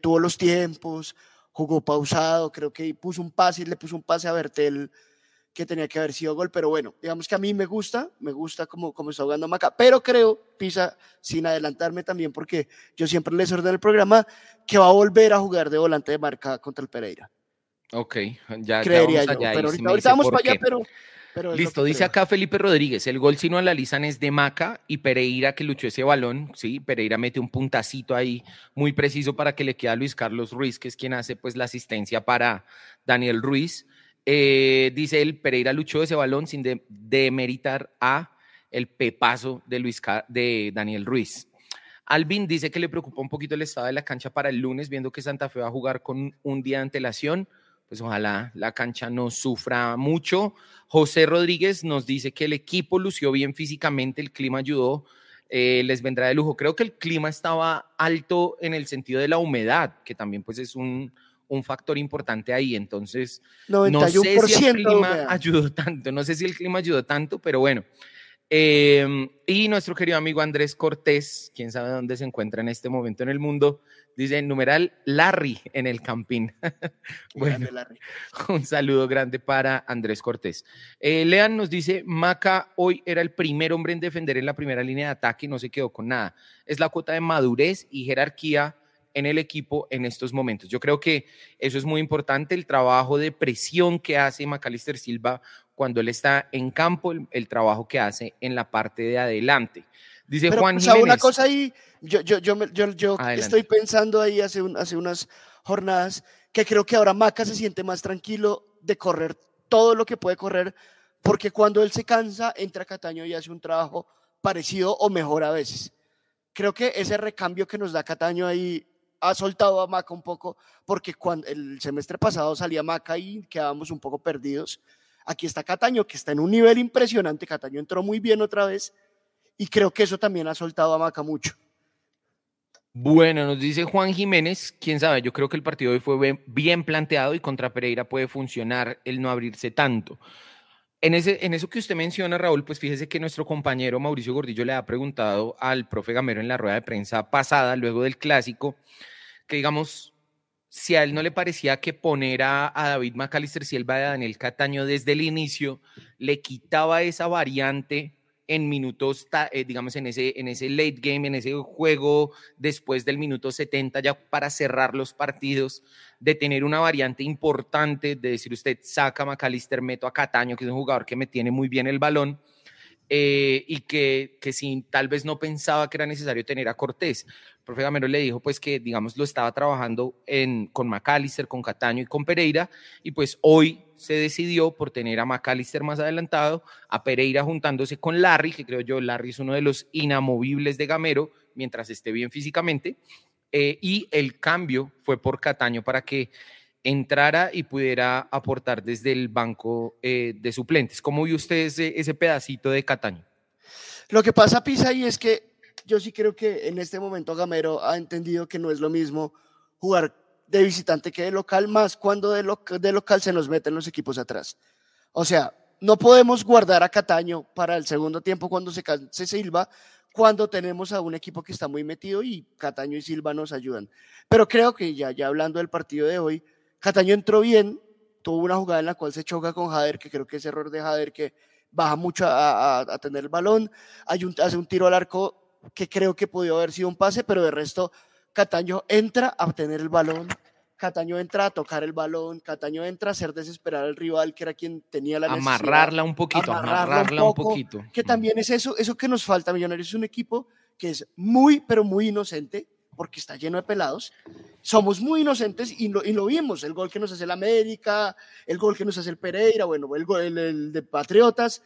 tuvo los tiempos, jugó pausado, creo que puso un pase, le puso un pase a Bertel que tenía que haber sido gol, pero bueno, digamos que a mí me gusta, me gusta como, como está jugando Maca, pero creo, Pisa, sin adelantarme también, porque yo siempre les ordeno el programa, que va a volver a jugar de volante de marca contra el Pereira. Ok, ya, Creería ya vamos allá. pero ahorita, vamos para allá, pero... pero Listo, dice creo. acá Felipe Rodríguez, el gol si no analizan es de Maca y Pereira que luchó ese balón, sí, Pereira mete un puntacito ahí muy preciso para que le quede a Luis Carlos Ruiz, que es quien hace pues la asistencia para Daniel Ruiz. Eh, dice él, Pereira luchó ese balón sin de- demeritar a el pepazo de, Luis de Daniel Ruiz. Alvin dice que le preocupa un poquito el estado de la cancha para el lunes, viendo que Santa Fe va a jugar con un día de antelación. Pues ojalá la cancha no sufra mucho. José Rodríguez nos dice que el equipo lució bien físicamente, el clima ayudó, eh, les vendrá de lujo. Creo que el clima estaba alto en el sentido de la humedad, que también pues es un, un factor importante ahí. Entonces, no sé si 91% el clima ayudó tanto, no sé si el clima ayudó tanto, pero bueno. Eh, y nuestro querido amigo Andrés Cortés, quién sabe dónde se encuentra en este momento en el mundo, dice numeral Larry en el campín. bueno, Grande, Larry. un saludo grande para Andrés Cortés. Eh, Lean nos dice, Maca hoy era el primer hombre en defender en la primera línea de ataque y no se quedó con nada. Es la cuota de madurez y jerarquía en el equipo en estos momentos. Yo creo que eso es muy importante, el trabajo de presión que hace Macalister Silva cuando él está en campo, el, el trabajo que hace en la parte de adelante. Dice Pero, Juan o sea, Jiménez. una cosa ahí, yo, yo, yo, yo, yo estoy pensando ahí hace, un- hace unas jornadas que creo que ahora Maca se siente más tranquilo de correr todo lo que puede correr, porque cuando él se cansa, entra Cataño y hace un trabajo parecido o mejor a veces. Creo que ese recambio que nos da Cataño ahí ha soltado a Maca un poco, porque cuando el semestre pasado salía Maca y quedábamos un poco perdidos. Aquí está Cataño, que está en un nivel impresionante. Cataño entró muy bien otra vez y creo que eso también ha soltado a Maca mucho. Bueno, nos dice Juan Jiménez, quién sabe, yo creo que el partido hoy fue bien- planteado y contra Pereira puede funcionar el no abrirse tanto. En, ese, en eso que usted menciona, Raúl, pues fíjese que nuestro compañero Mauricio Gordillo le ha preguntado al profe Gamero en la rueda de prensa pasada, luego del clásico, que digamos, si a él no le parecía que poner a, David McAllister Silva y a Daniel Cataño desde el inicio le quitaba esa variante en minutos, eh, digamos, en ese, en ese late game, en ese juego después del minuto 70, ya para cerrar los partidos, de tener una variante importante, de decir usted, saca a McAllister, meto a Cataño, que es un jugador que me tiene muy bien el balón, eh, y que, que si tal vez no pensaba que era necesario tener a Cortés. El profe Gamero le dijo pues que, digamos, lo estaba trabajando en, con McAllister, con Cataño y con Pereira, y pues hoy se decidió por tener a McAllister más adelantado, a Pereira juntándose con Larry, que creo yo, Larry es uno de los inamovibles de Gamero, mientras esté bien físicamente, eh, y el cambio fue por Cataño para que entrara y pudiera aportar desde el banco eh, de suplentes. ¿Cómo vio usted ese, ese pedacito de Cataño? Lo que pasa, Pisa, y es que yo sí creo que en este momento Gamero ha entendido que no es lo mismo jugar de visitante que de local, más cuando de, loca- de local se nos meten los equipos atrás. O sea, no podemos guardar a Cataño para el segundo tiempo cuando se canse Silva, cuando tenemos a un equipo que está muy metido y Cataño y Silva nos ayudan. Pero creo que ya, ya hablando del partido de hoy, Cataño entró bien, tuvo una jugada en la cual se choca con Jader, que creo que es error de Jader, que baja mucho a, a- a tener el balón, hay un- hace un tiro al arco que creo que podía haber sido un pase, pero de resto Cataño entra a obtener el balón, Cataño entra a tocar el balón, Cataño entra a hacer desesperar al rival, que era quien tenía la necesidad. Amarrarla un poquito, amarrarla un amarrarla un poco, poquito. Que también es eso, eso que nos falta, Millonarios es un equipo que es muy, pero muy inocente, porque está lleno de pelados. Somos muy inocentes y lo, y lo vimos, el gol que nos hace el América, el gol que nos hace el Pereira, bueno, el, gol- el- el de Patriotas,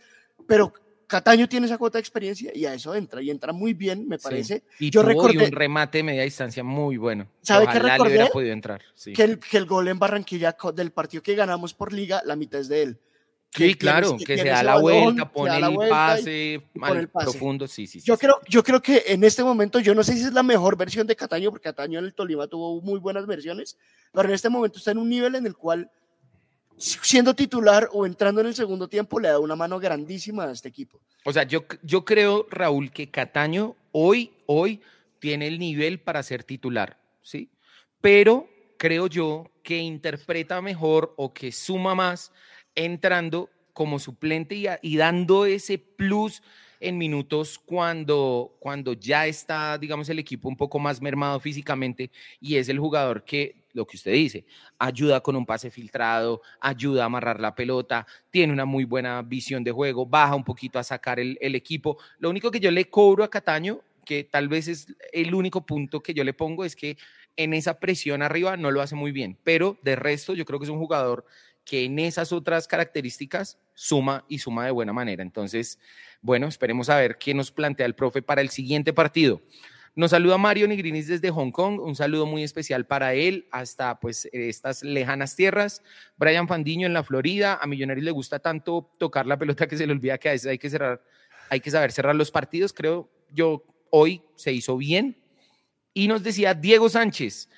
pero Cataño tiene esa cuota de experiencia y a eso entra, y entra muy bien, me Sí. parece. Y Yo recordé- un remate de media distancia muy bueno. ¿Sabe qué le recordé? hubiera podido entrar. Sí, Que el, que el gol en Barranquilla del partido que ganamos por liga, la mitad es de él. Sí, que claro, que tiene se da la balón, vuelta, pone la el vuelta pase y pone al el pase. profundo. Sí, sí, sí. Yo sí. creo, yo creo que en este momento, yo no sé si es la mejor versión de Cataño, porque Cataño en el Tolima tuvo muy buenas versiones, pero en este momento está en un nivel en el cual, siendo titular o entrando en el segundo tiempo, le da una mano grandísima a este equipo. O sea, yo, yo creo, Raúl, que Cataño hoy, hoy tiene el nivel para ser titular, ¿sí? Pero creo yo que interpreta mejor o que suma más entrando como suplente y, dando ese plus en minutos cuando, cuando ya está, digamos, el equipo un poco más mermado físicamente y es el jugador que, lo que usted dice, ayuda con un pase filtrado, ayuda a amarrar la pelota, tiene una muy buena visión de juego, baja un poquito a sacar el equipo. Lo único que yo le cobro a Cataño, que tal vez es el único punto que yo le pongo, es que en esa presión arriba no lo hace muy bien, pero de resto yo creo que es un jugador que en esas otras características suma y suma de buena manera. Entonces, bueno, esperemos a ver qué nos plantea el profe para el siguiente partido. Nos saluda Mario Nigrinis desde Hong Kong, un saludo muy especial para él hasta pues estas lejanas tierras. Brian Fandiño en la Florida, a Millonarios le gusta tanto tocar la pelota que se le olvida que a veces hay que cerrar, hay que saber cerrar los partidos. Creo yo hoy se hizo bien. Y nos decía Diego Sánchez,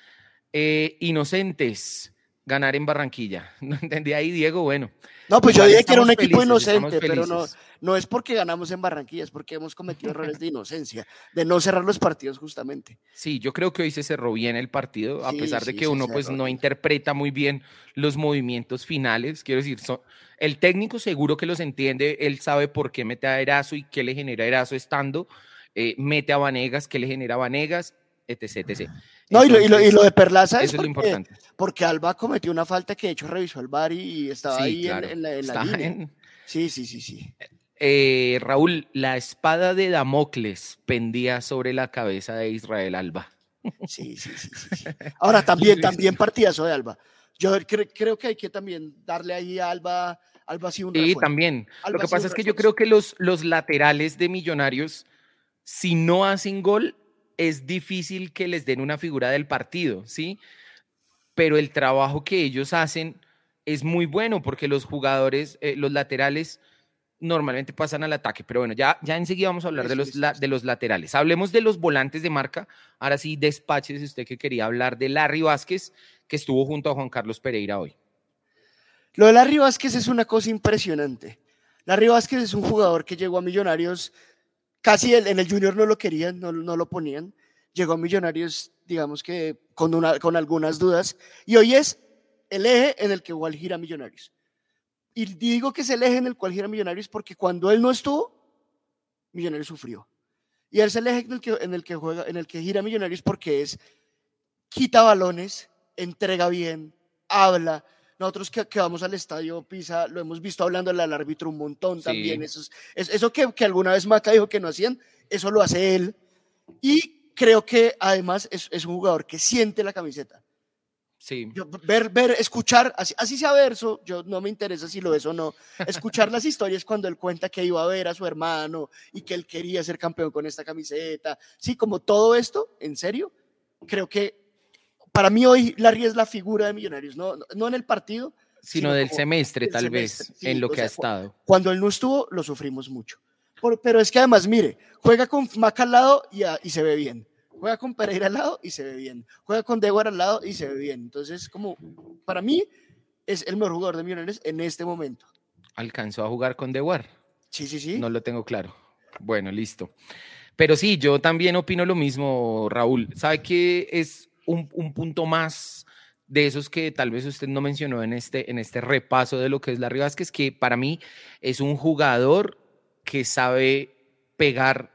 eh, inocentes, ganar en Barranquilla. No entendí ahí, Diego, bueno. No, pues yo dije que era un equipo felices, inocente, pero no, no es porque ganamos en Barranquilla, es porque hemos cometido errores de inocencia, de no cerrar los partidos justamente. Sí, yo creo que hoy se cerró bien el partido, a Sí, pesar de sí, que se uno pues no interpreta muy bien los movimientos finales. Quiero decir, son- el técnico seguro que los entiende, él sabe por qué mete a Erazo y qué le genera Erazo estando, eh, mete a Vanegas, qué le genera Vanegas, etc. etc. No, y lo, y lo- y lo de Perlaza es Eso es lo importante. porque Alba cometió una falta que de hecho revisó el VAR y estaba Sí, ahí en- claro, en, la, en la línea. en- Sí, sí, sí, sí. Eh, Raúl, la espada de Damocles pendía sobre la cabeza de Israel Alba. Sí, sí, sí, sí, sí. Ahora también, también partidazo de Alba. Yo cre- creo que hay que también darle ahí a Alba, Alba sí un Sí, también. Alba Lo que pasa es que yo creo que los, los laterales de Millonarios, si no hacen gol, es difícil que les den una figura del partido, ¿sí? Pero el trabajo que ellos hacen es muy bueno porque los jugadores, eh, los laterales, normalmente pasan al ataque. Pero bueno, ya, ya enseguida vamos a hablar de los, de los laterales. Hablemos de los volantes de marca. Ahora sí, despáchese usted que quería hablar de Larry Vázquez, que estuvo junto a Juan Carlos Pereira hoy. Lo de Larry Vázquez es una cosa impresionante. Larry Vázquez es un jugador que llegó a Millonarios, casi en el Junior no lo querían, no, lo ponían. Llegó a Millonarios, digamos que con algunas dudas, y hoy es el eje en el que igual gira Millonarios. Y digo que es el eje en el cual gira Millonarios porque cuando él no estuvo, Millonarios sufrió. Y es el eje en el que, en el que juega, en el que gira Millonarios porque es quita balones, entrega bien, habla. Nosotros que, que vamos al estadio Pisa, lo hemos visto hablando al árbitro un montón Sí. también. Eso, es- es- eso que, que alguna vez Maca dijo que no hacían, eso lo hace él. Y creo que además es, es un jugador que siente la camiseta. Sí. Yo, ver, ver, escuchar, así, así sea verso, yo no me interesa si lo es o no, escuchar las historias cuando él cuenta que iba a ver a su hermano y que él quería ser campeón con esta camiseta, sí, como todo esto, en serio, creo que para mí hoy Larry es la figura de Millonarios, no, no- en el partido, Sino sino del semestre, tal semestre, vez, sí, en lo que sea, ha estado. cuando él no estuvo, lo sufrimos mucho. Por- pero es que además, mire, juega con Maca al lado y, a- y se ve bien. Juega con Pereira al lado y se ve bien. Juega con Dewar al lado y se ve bien. Entonces, como para mí, es el mejor jugador de Millonarios en este momento. Alcanzó a jugar con Dewar. Sí, sí, sí. No lo tengo claro. Bueno, listo. Pero sí, yo también opino lo mismo, Raúl. ¿Sabe qué es un, un punto más de esos que tal vez usted no mencionó en este, en este repaso de lo que es Larry Vázquez? Que para mí es un jugador que sabe pegar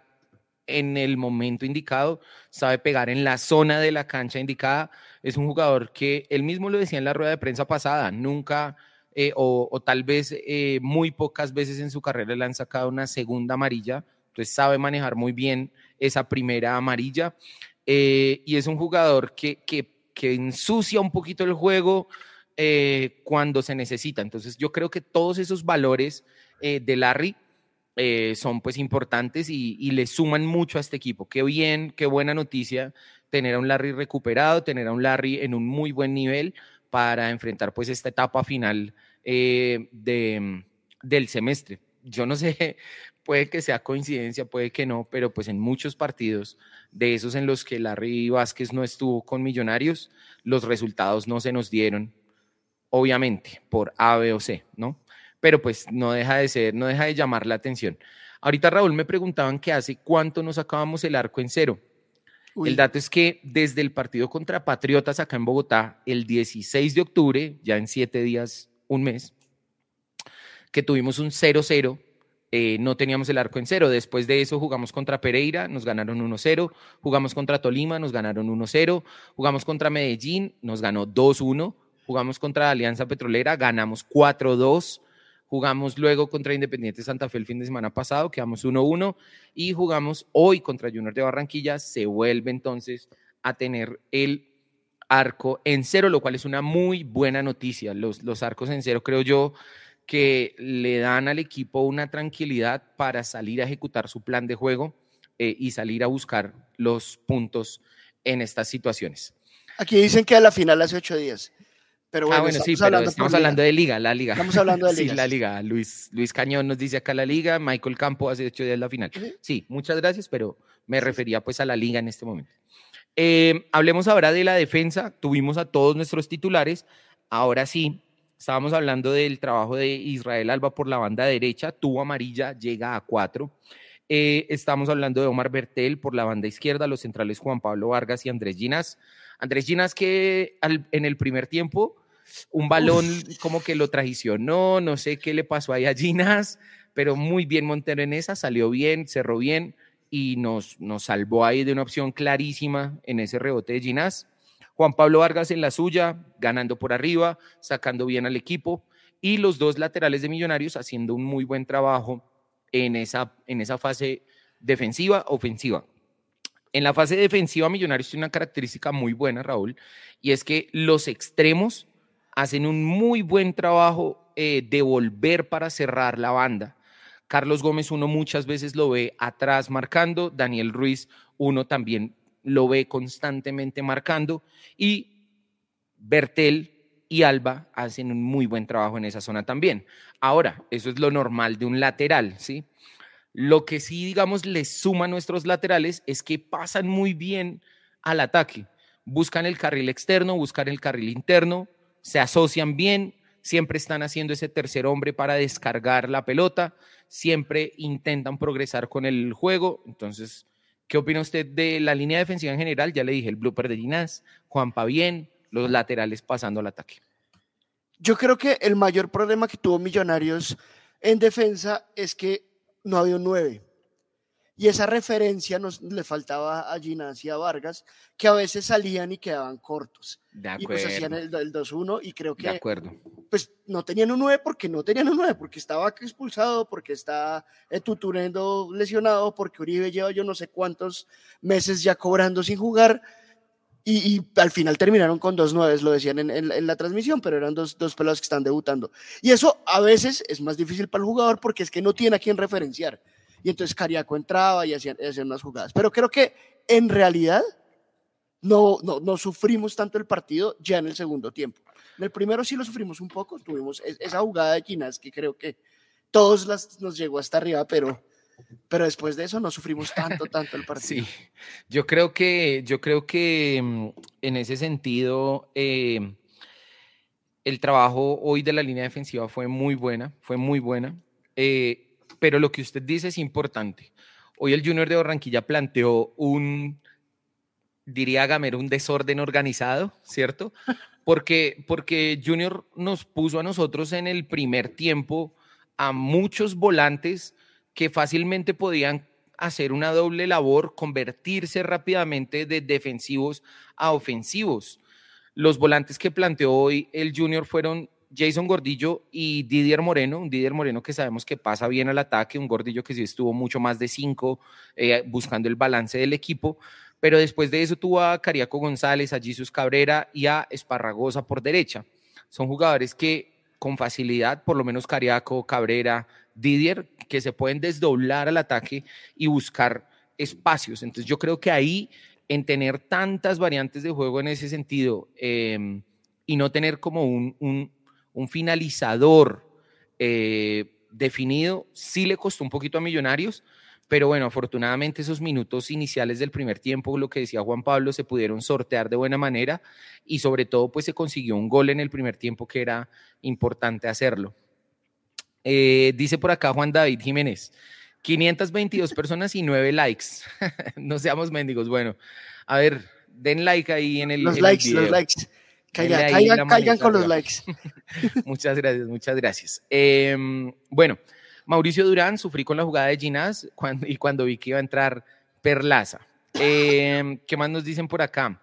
en el momento indicado, sabe pegar en la zona de la cancha indicada. Es un jugador que él mismo lo decía en la rueda de prensa pasada, nunca eh, o, o tal vez eh, muy pocas veces en su carrera le han sacado una segunda amarilla, entonces sabe manejar muy bien esa primera amarilla eh, y es un jugador que, que, que ensucia un poquito el juego eh, cuando se necesita. Entonces yo creo que todos esos valores eh, de Larry son pues importantes y, y le suman mucho a este equipo. Qué bien, qué buena noticia tener a un Larry recuperado, tener a un Larry en un muy buen nivel para enfrentar pues esta etapa final de, del semestre. Yo no sé, puede que sea coincidencia, puede que no, pero pues en muchos partidos de esos en los que Larry Vázquez no estuvo con Millonarios, los resultados no se nos dieron, obviamente, por A, B o C, ¿no? Pero pues no deja de ser, no deja de llamar la atención. Ahorita Raúl me preguntaban que hace cuánto nos acabamos el arco en cero. Uy, El dato es que desde el partido contra Patriotas acá en Bogotá, el 16 de octubre, ya en siete días, un mes, que tuvimos un 0-0 eh, no teníamos el arco en cero. Después de eso jugamos contra Pereira, nos ganaron 1-0. Jugamos contra Tolima, nos ganaron 1-0. Jugamos contra Medellín, nos ganó 2-1. Jugamos contra Alianza Petrolera, ganamos 4-2. Jugamos luego contra Independiente Santa Fe el fin de semana pasado, quedamos 1-1. Y jugamos hoy contra Junior de Barranquilla. Se vuelve entonces a tener el arco en cero, lo cual es una muy buena noticia. Los, los arcos en cero, creo yo, que le dan al equipo una tranquilidad para salir a ejecutar su plan de juego eh, y salir a buscar los puntos en estas situaciones. Aquí dicen que a la final hace ocho días. Pero bueno, ah, bueno sí, pero estamos hablando de liga, la liga. Estamos hablando de liga. sí, la liga. Luis, Luis Cañón nos dice acá la liga, Michael Campo hace ocho días la final. Sí, muchas gracias, pero me refería pues a la liga en este momento. Eh, hablemos ahora de la defensa. Tuvimos a todos nuestros titulares. Ahora sí, Estábamos hablando del trabajo de Israel Alba por la banda derecha, tuvo amarilla, llega a cuatro. Eh, estamos hablando de Omar Bertel por la banda izquierda, los centrales Juan Pablo Vargas y Andrés Ginas. Andrés Ginas que en el primer tiempo un balón como que lo traicionó, no sé qué le pasó ahí a Ginas, pero muy bien Montero en esa, salió bien, cerró bien y nos, nos salvó ahí de una opción clarísima en ese rebote de Ginas. Juan Pablo Vargas en la suya, ganando por arriba, sacando bien al equipo, y los dos laterales de Millonarios haciendo un muy buen trabajo en esa, en esa fase defensiva, ofensiva. En la fase defensiva, Millonarios tiene una característica muy buena, Raúl, y es que los extremos hacen un muy buen trabajo eh, de volver para cerrar la banda. Carlos Gómez uno muchas veces lo ve atrás marcando, Daniel Ruiz uno también lo ve constantemente marcando y Bertel y Alba hacen un muy buen trabajo en esa zona también. Ahora, eso es lo normal de un lateral, ¿sí? Lo que sí, digamos, les suma a nuestros laterales es que pasan muy bien al ataque. Buscan el carril externo, buscan el carril interno, se asocian bien, siempre están haciendo ese tercer hombre para descargar la pelota, siempre intentan progresar con el juego. Entonces, ¿Qué opina usted de la línea defensiva en general? Ya le dije, el blooper de Ginás, Juanpa bien, los laterales pasando al ataque. Yo creo que el mayor problema que tuvo Millonarios en defensa es que no había un 9. Y esa referencia nos, le faltaba a Ginás y a Vargas, que a veces salían y quedaban cortos. De acuerdo. Y pues hacían el, 2-1 y creo que... De acuerdo. Pues no tenían un 9 porque no tenían un 9, porque estaba expulsado, porque está Tuturendo lesionado, porque Uribe lleva yo no sé cuántos meses ya cobrando sin jugar. Y, al final terminaron con dos nueves, lo decían en, en, la transmisión, pero eran dos, dos pelados que están debutando. Y eso a veces es más difícil para el jugador porque es que no tiene a quién referenciar y entonces Cariaco entraba y hacían, hacían unas jugadas. Pero creo que en realidad no, no, no sufrimos tanto el partido ya en el segundo tiempo. En el primero sí lo sufrimos un poco, tuvimos esa jugada de Quinas que creo que todos las, nos llegó hasta arriba, pero, pero después de eso no sufrimos tanto, tanto el partido. Sí, yo creo que, yo creo que mm, en ese sentido eh, el trabajo hoy de la línea defensiva fue muy buena, fue muy buena. Eh, pero lo que usted dice es importante. Hoy el Junior de Barranquilla planteó un, diría Gamero, un desorden organizado, ¿cierto? Porque, porque Junior nos puso a nosotros en el primer tiempo a muchos volantes que fácilmente podían hacer una doble labor, convertirse rápidamente de defensivos a ofensivos. Los volantes que planteó hoy el Junior fueron Jason Gordillo y Didier Moreno, un Didier Moreno que sabemos que pasa bien al ataque, un Gordillo que sí estuvo mucho más de cinco eh, buscando el balance del equipo, pero después de eso tuvo a Cariaco González, a Jesus Cabrera y a Esparragosa por derecha. Son jugadores que con facilidad, por lo menos Cariaco, Cabrera, Didier, que se pueden desdoblar al ataque y buscar espacios. Entonces yo creo que ahí, en tener tantas variantes de juego en ese sentido, em, y no tener como un, un finalizador eh, definido, sí le costó un poquito a Millonarios, pero bueno, afortunadamente esos minutos iniciales del primer tiempo, lo que decía Juan Pablo, se pudieron sortear de buena manera y sobre todo pues se consiguió un gol en el primer tiempo que era importante hacerlo. Eh, dice por acá Juan David Jiménez, 522 personas y 9 likes. no seamos mendigos. Bueno, a ver, den like ahí en el. Los likes, los likes. Caigan, ahí con los likes. Muchas gracias, muchas gracias. Em, bueno, Mauricio Durán, sufrí con la jugada de Ginás cuando, y cuando vi que iba a entrar Perlaza. Em, ¿Qué más nos dicen por acá?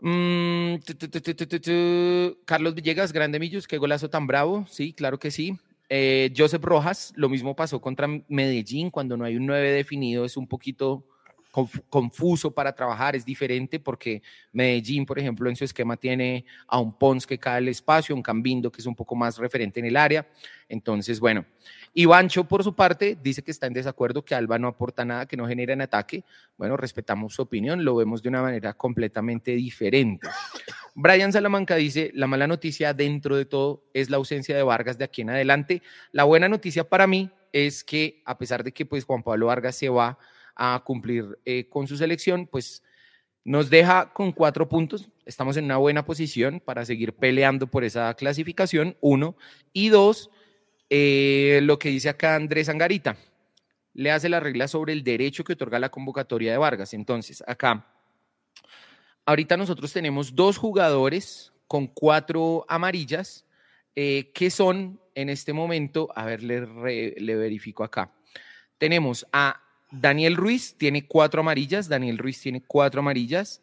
Mm, tu, tu, tu. Carlos Villegas, grande Millos, qué golazo tan bravo. Sí, claro que sí. Eh, Joseph Rojas, lo mismo pasó contra Medellín, cuando no hay un 9 definido, es un poquito confuso para trabajar, es diferente porque Medellín, por ejemplo, en su esquema tiene a un Pons que cae al espacio, un Cambindo que es un poco más referente en el área. Entonces, bueno, Ivancho, por su parte, dice que está en desacuerdo, que Alba no aporta nada, que no genera en ataque. Bueno, respetamos su opinión, lo vemos de una manera completamente diferente. Brian Salamanca dice, la mala noticia dentro de todo es la ausencia de Vargas de aquí en adelante. La buena noticia para mí es que a pesar de que pues Juan Pablo Vargas se va a cumplir eh, con su selección, pues nos deja con cuatro puntos. Estamos en una buena posición para seguir peleando por esa clasificación, uno. Y dos, eh, lo que dice acá Andrés Angarita, le hace la regla sobre el derecho que otorga la convocatoria de Vargas. Entonces, acá, ahorita nosotros tenemos dos jugadores con cuatro amarillas eh, que son en este momento, a ver, le, verifico acá. Tenemos a Daniel Ruiz, tiene cuatro amarillas. Daniel Ruiz tiene cuatro amarillas.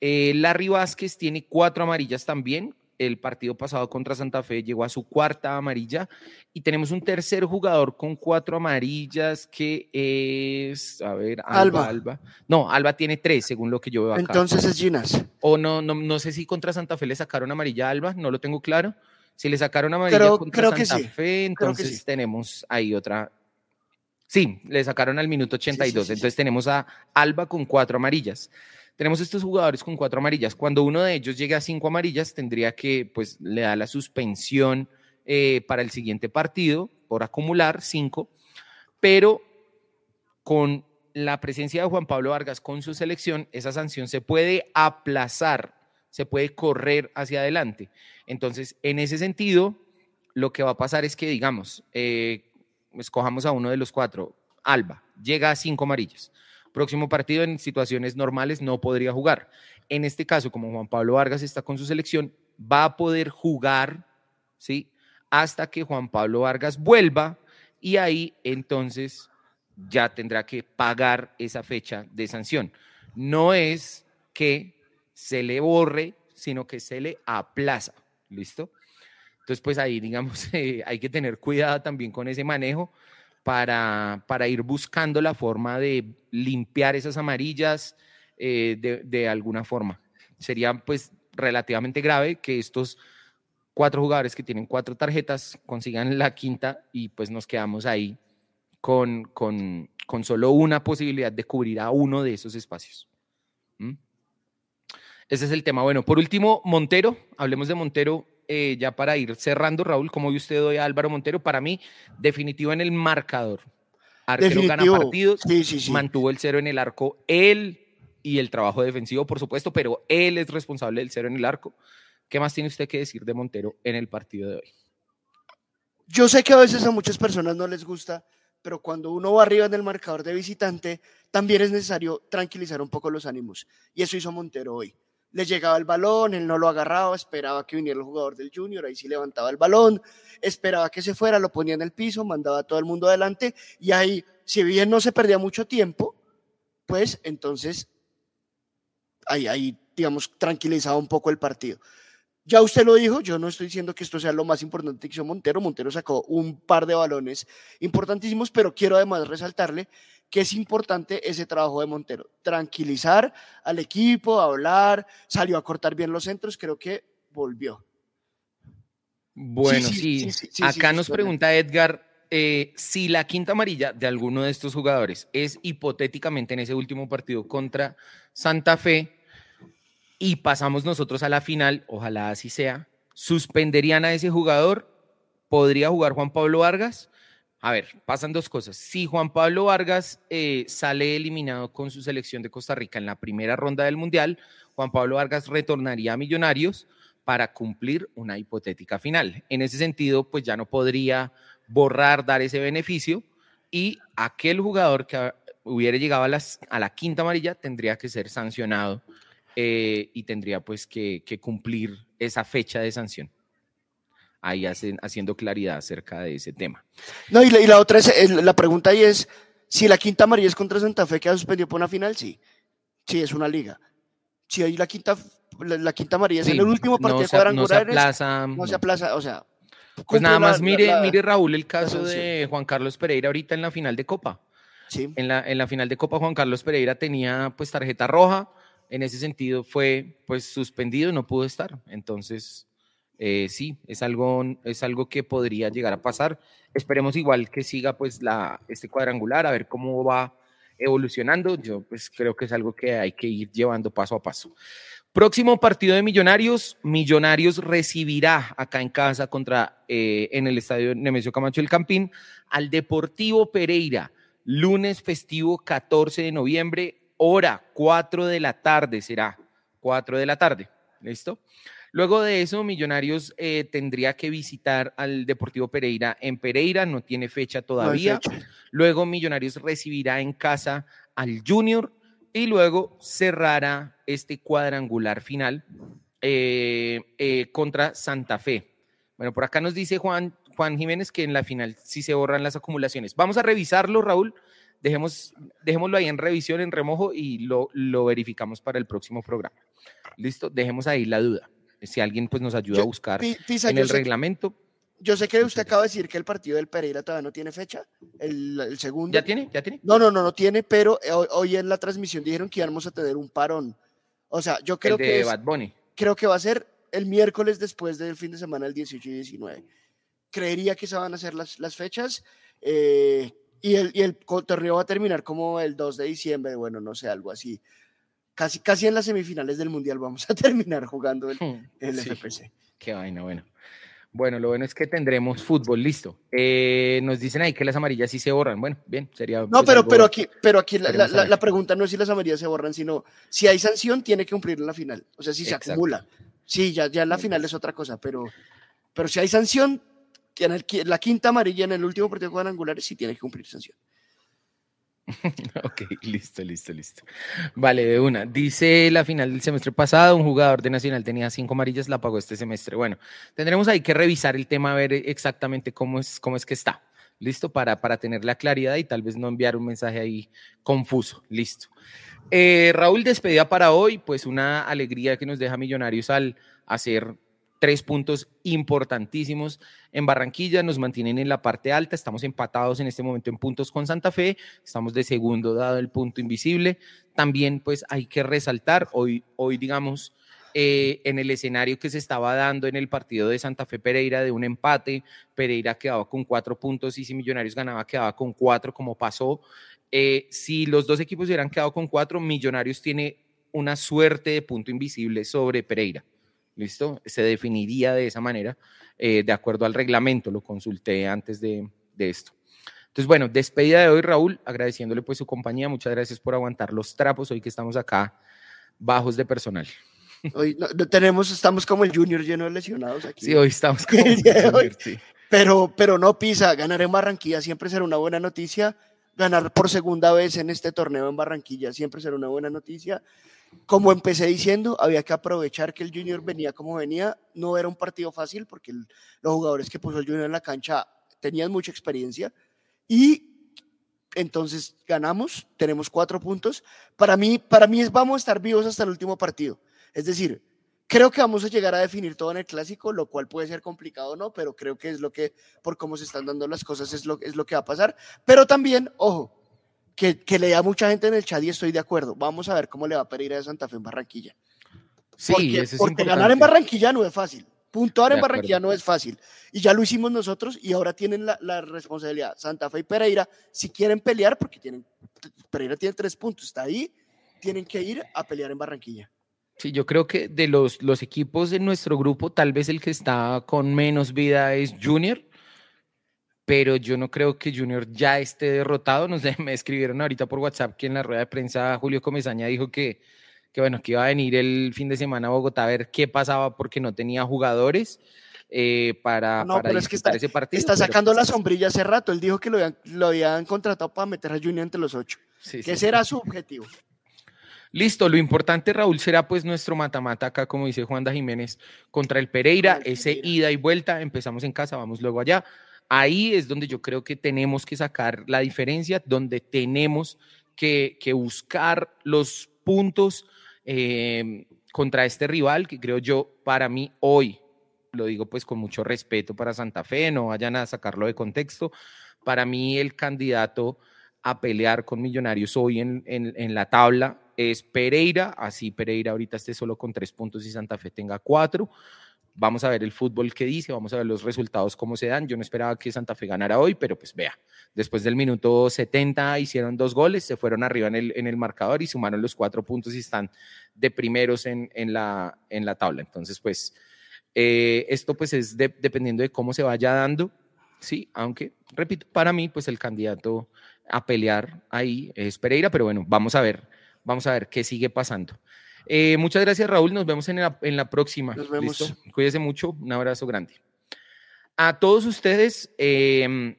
Eh, Larry Vázquez tiene cuatro amarillas también. El partido pasado contra Santa Fe llegó a su cuarta amarilla. Y tenemos un tercer jugador con cuatro amarillas que es, a ver, Alba. Alba. Alba. No, Alba tiene tres, según lo que yo veo acá. Entonces es Ginas. O no, no, no sé si contra Santa Fe le sacaron amarilla a Alba, no lo tengo claro. Si le sacaron amarilla Creo- contra creo que Santa sí, Fe, creo que entonces sí. tenemos ahí otra. Sí, le sacaron al minuto 82. sí, sí. entonces tenemos a Alba con cuatro amarillas. Tenemos estos jugadores con cuatro amarillas. Cuando uno de ellos llegue a cinco amarillas, tendría que, pues, le da la suspensión eh, para el siguiente partido por acumular cinco. Pero con la presencia de Juan Pablo Vargas con su selección, esa sanción se puede aplazar, se puede correr hacia adelante. Entonces, en ese sentido, lo que va a pasar es que, digamos, eh, escojamos a uno de los cuatro, Alba, llega a cinco amarillas. Próximo partido en situaciones normales no podría jugar. En este caso, como Juan Pablo Vargas está con su selección, va a poder jugar, ¿sí? Hasta que Juan Pablo Vargas vuelva y ahí entonces ya tendrá que pagar esa fecha de sanción. No es que se le borre, sino que se le aplaza. ¿Listo? Entonces, pues ahí, digamos, eh, hay que tener cuidado también con ese manejo para, para ir buscando la forma de limpiar esas amarillas eh, de, de alguna forma. Sería pues relativamente grave que estos cuatro jugadores que tienen cuatro tarjetas consigan la quinta y pues nos quedamos ahí con, con, con solo una posibilidad de cubrir a uno de esos espacios. ¿Mm? Ese es el tema. Bueno, por último, Montero, hablemos de Montero eh, ya para ir cerrando, Raúl, ¿cómo vio usted hoy a Álvaro Montero? Para mí, definitivo en el marcador. Arquero gana partidos, Sí, sí, sí. mantuvo el cero en el arco él y el trabajo defensivo, por supuesto, pero él es responsable del cero en el arco. ¿Qué más tiene usted que decir de Montero en el partido de hoy? Yo sé que a veces a muchas personas no les gusta, pero cuando uno va arriba en el marcador de visitante, también es necesario tranquilizar un poco los ánimos. Y eso hizo Montero hoy. Le llegaba el balón, él no lo agarraba, esperaba que viniera el jugador del Junior, ahí sí levantaba el balón, esperaba que se fuera, lo ponía en el piso, mandaba a todo el mundo adelante y ahí, si bien no se perdía mucho tiempo, pues entonces ahí, ahí digamos, tranquilizaba un poco el partido. Ya usted lo dijo, yo no estoy diciendo que esto sea lo más importante que hizo Montero. Montero sacó un par de balones importantísimos, pero quiero además resaltarle que es importante ese trabajo de Montero. Tranquilizar al equipo, hablar, salió a cortar bien los centros, creo que volvió. Bueno, sí, sí, acá nos pregunta Edgar eh, si la quinta amarilla de alguno de estos jugadores es hipotéticamente en ese último partido contra Santa Fe y pasamos nosotros a la final, ojalá así sea, suspenderían a ese jugador, podría jugar Juan Pablo Vargas. A ver, pasan dos cosas. Si Juan Pablo Vargas eh, sale eliminado con su selección de Costa Rica en la primera ronda del Mundial, Juan Pablo Vargas retornaría a Millonarios para cumplir una hipotética final. En ese sentido, pues ya no podría borrar, dar ese beneficio y aquel jugador que hubiera llegado a, las, a la quinta amarilla tendría que ser sancionado eh, y tendría pues que cumplir esa fecha de sanción. Ahí hacen, haciendo claridad acerca de ese tema. No, y la, y la otra es, la pregunta ahí es, si la quinta amarilla es contra Santa Fe, ¿queda suspendido por una final? Sí. Sí, es una liga. Si hay la quinta, la, la quinta amarilla es Sí, en el último partido no se, no se cuadrangular, aplaza. no se aplaza, o sea. Pues nada más la- mire, la- mire Raúl el caso de Juan Carlos Pereira ahorita en la final de Copa. Sí. En la, en la final de Copa Juan Carlos Pereira tenía pues tarjeta roja, en ese sentido fue pues suspendido, no pudo estar. Entonces, eh, sí, es algo, es algo que podría llegar a pasar. Esperemos igual que siga pues la, este cuadrangular, a ver cómo va evolucionando. Yo pues creo que es algo que hay que ir llevando paso a paso. Próximo partido de Millonarios, Millonarios recibirá acá en casa contra, eh, en el estadio Nemesio Camacho el Campín, al Deportivo Pereira, lunes festivo 14 de noviembre, hora 4 de la tarde será, 4 de la tarde, ¿listo? Luego de eso, Millonarios eh, tendría que visitar al Deportivo Pereira en Pereira, no tiene fecha todavía. Luego Millonarios recibirá en casa al Junior y luego cerrará este cuadrangular final eh, eh, contra Santa Fe. Bueno, por acá nos dice Juan, Juan Jiménez que en la final sí se borran las acumulaciones. Vamos a revisarlo, Raúl. Dejemos, dejémoslo ahí en revisión, en remojo y lo, lo verificamos para el próximo programa. Listo, dejemos ahí la duda. Si alguien pues nos ayuda a buscar Pisa, en el reglamento. Yo sé que Muchas usted acaba de decir que el partido del Pereira todavía no tiene fecha, el, el segundo. ¿Ya tiene? ¿Ya tiene? No, no, no, no tiene, pero eh, hoy, hoy en la transmisión dijeron que íbamos a tener un parón. O sea, yo creo el de que es- Bad Bunny. creo que va a ser el miércoles después del fin de semana, el 18 y 19. Creería que se van a hacer las, las fechas eh, y, el, y el torneo va a terminar como el 2 de diciembre, bueno, no sé, algo así. Casi, casi en las semifinales del Mundial vamos a terminar jugando el, el Sí. FPC. Qué vaina, bueno. Bueno, lo bueno es que tendremos fútbol, listo. Eh, nos dicen ahí que las amarillas sí se borran. Bueno, bien, sería. No, pues, pero, algo- pero aquí, pero aquí la, la- pregunta no es si las amarillas se borran, sino si hay sanción, tiene que cumplir en la final. O sea, si se Exacto. acumula. Sí, ya, ya en la final es otra cosa, pero, pero si hay sanción, que en el qui- la quinta amarilla en el último partido cuadrangular sí tiene que cumplir sanción. Ok, listo, listo, listo. Vale, de una. Dice la final del semestre pasado, un jugador de Nacional tenía cinco amarillas, la pagó este semestre. Bueno, tendremos ahí que revisar el tema, a ver exactamente cómo es, cómo es que está. Listo, para, para tener la claridad y tal vez no enviar un mensaje ahí confuso. Listo. Eh, Raúl, despedida para hoy, pues una alegría que nos deja Millonarios al hacer tres puntos importantísimos en Barranquilla, nos mantienen en la parte alta, estamos empatados en este momento en puntos con Santa Fe, estamos de segundo dado el punto invisible. También pues hay que resaltar, hoy, hoy digamos, eh, en el escenario que se estaba dando en el partido de Santa Fe Pereira de un empate, Pereira quedaba con cuatro puntos y si Millonarios ganaba quedaba con cuatro como pasó. Eh, si los dos equipos hubieran quedado con cuatro, Millonarios tiene una suerte de punto invisible sobre Pereira. ¿Listo? Se definiría de esa manera, eh, de acuerdo al reglamento, lo consulté antes de, de esto. Entonces, bueno, despedida de hoy, Raúl, agradeciéndole pues su compañía, muchas gracias por aguantar los trapos hoy que estamos acá bajos de personal. Hoy no, no tenemos, estamos como el Junior lleno de lesionados aquí. Sí, hoy estamos como El hoy. sí. Pero, pero no pisa, ganar en Barranquilla siempre será una buena noticia. Ganar por segunda vez en este torneo en Barranquilla siempre será una buena noticia. Como empecé diciendo, había que aprovechar que el Junior venía como venía. No era un partido fácil porque los jugadores que puso el Junior en la cancha tenían mucha experiencia. Y entonces ganamos, tenemos cuatro puntos. Para mí, para mí vamos a estar vivos hasta el último partido. Es decir, creo que vamos a llegar a definir todo en el clásico, lo cual puede ser complicado o no, pero creo que es lo que, por cómo se están dando las cosas, es lo, es lo que va a pasar. Pero también, ojo, que, que lea mucha gente en el chat y estoy de acuerdo. Vamos a ver cómo le va a Pereira de Santa Fe en Barranquilla. Sí, porque eso es porque ganar en Barranquilla no es fácil. Puntuar en Barranquilla no es fácil. Y ya lo hicimos nosotros y ahora tienen la, la responsabilidad. Santa Fe y Pereira, si quieren pelear, porque tienen, Pereira tiene tres puntos, está ahí, tienen que ir a pelear en Barranquilla. Sí, yo creo que de los, los equipos de nuestro grupo, tal vez el que está con menos vida es Junior, pero yo no creo que Junior ya esté derrotado. Nos de- me escribieron ahorita por WhatsApp que en la rueda de prensa Julio Comesaña dijo que, que, bueno, que iba a venir el fin de semana a Bogotá a ver qué pasaba porque no tenía jugadores eh, para, No, para pero es que disputar está- ese partido. Está pero sacando la pues, sombrilla hace rato. Él dijo que lo habían, lo habían contratado para meter a Junior entre los ocho. sí, Que sí, era su objetivo. Listo, lo importante, Raúl, será pues nuestro matamata acá, como dice Juan da Jiménez, contra el Pereira, ese ida y vuelta, empezamos en casa, vamos luego allá. Ahí es donde yo creo que tenemos que sacar la diferencia, donde tenemos que, buscar los puntos eh, contra este rival, que creo yo, para mí hoy, lo digo pues con mucho respeto para Santa Fe, no vayan a sacarlo de contexto, para mí el candidato a pelear con Millonarios hoy en- en la tabla es Pereira, así Pereira ahorita esté solo con tres puntos y Santa Fe tenga cuatro. Vamos a ver el fútbol que dice, vamos a ver los resultados cómo se dan. Yo no esperaba que Santa Fe ganara hoy, pero pues vea, después del minuto 70 hicieron dos goles, se fueron arriba en el, en el marcador y sumaron los cuatro puntos y están de primeros en, en la, en la tabla. Entonces, pues eh, esto pues es de- dependiendo de cómo se vaya dando, sí, aunque, repito, para mí pues el candidato a pelear ahí es Pereira, pero bueno, vamos a ver, vamos a ver qué sigue pasando. Eh, muchas gracias Raúl, nos vemos en la, en la próxima. Nos vemos. ¿listo? Cuídese mucho, un abrazo grande. A todos ustedes, eh,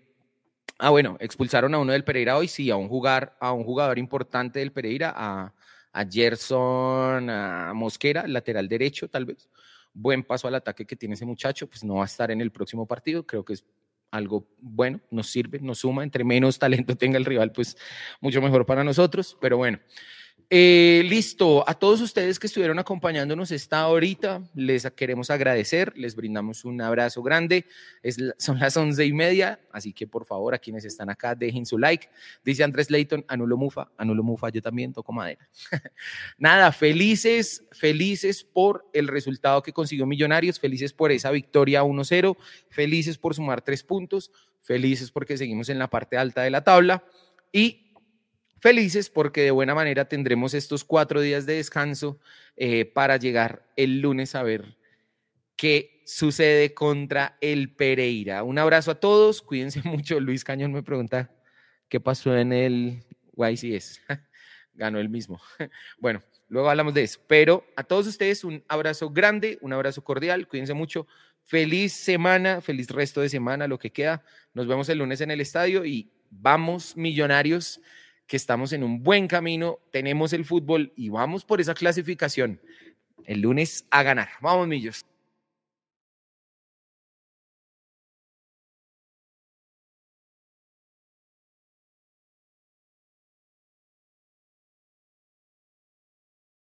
ah bueno, expulsaron a uno del Pereira hoy, sí, a un, jugar, a un jugador importante del Pereira, a, a Gerson, a Mosquera, lateral derecho tal vez. Buen paso al ataque que tiene ese muchacho, pues no va a estar en el próximo partido, creo que es algo bueno, nos sirve, nos suma, entre menos talento tenga el rival, pues mucho mejor para nosotros, pero bueno. Eh, listo, a todos ustedes que estuvieron acompañándonos esta horita, les queremos agradecer, les brindamos un abrazo grande, es son las once y media, así que por favor a quienes están acá dejen su like, dice Andrés Leighton, anulo mufa, anulo mufa, yo también toco madera. Nada, felices, felices por el resultado que consiguió Millonarios, felices por esa victoria 1-0, felices por sumar tres puntos, felices porque seguimos en la parte alta de la tabla y felices porque de buena manera tendremos estos cuatro días de descanso eh, para llegar el lunes a ver qué sucede contra el Pereira. Un abrazo a todos, cuídense mucho. Luis Cañón me pregunta qué pasó en el YCS. Ganó el mismo. Bueno, luego hablamos de eso. Pero a todos ustedes un abrazo grande, un abrazo cordial, cuídense mucho. Feliz semana, feliz resto de semana, lo que queda. Nos vemos el lunes en el estadio y vamos millonarios que estamos en un buen camino, tenemos el fútbol y vamos por esa clasificación. El lunes a ganar. Vamos, millos.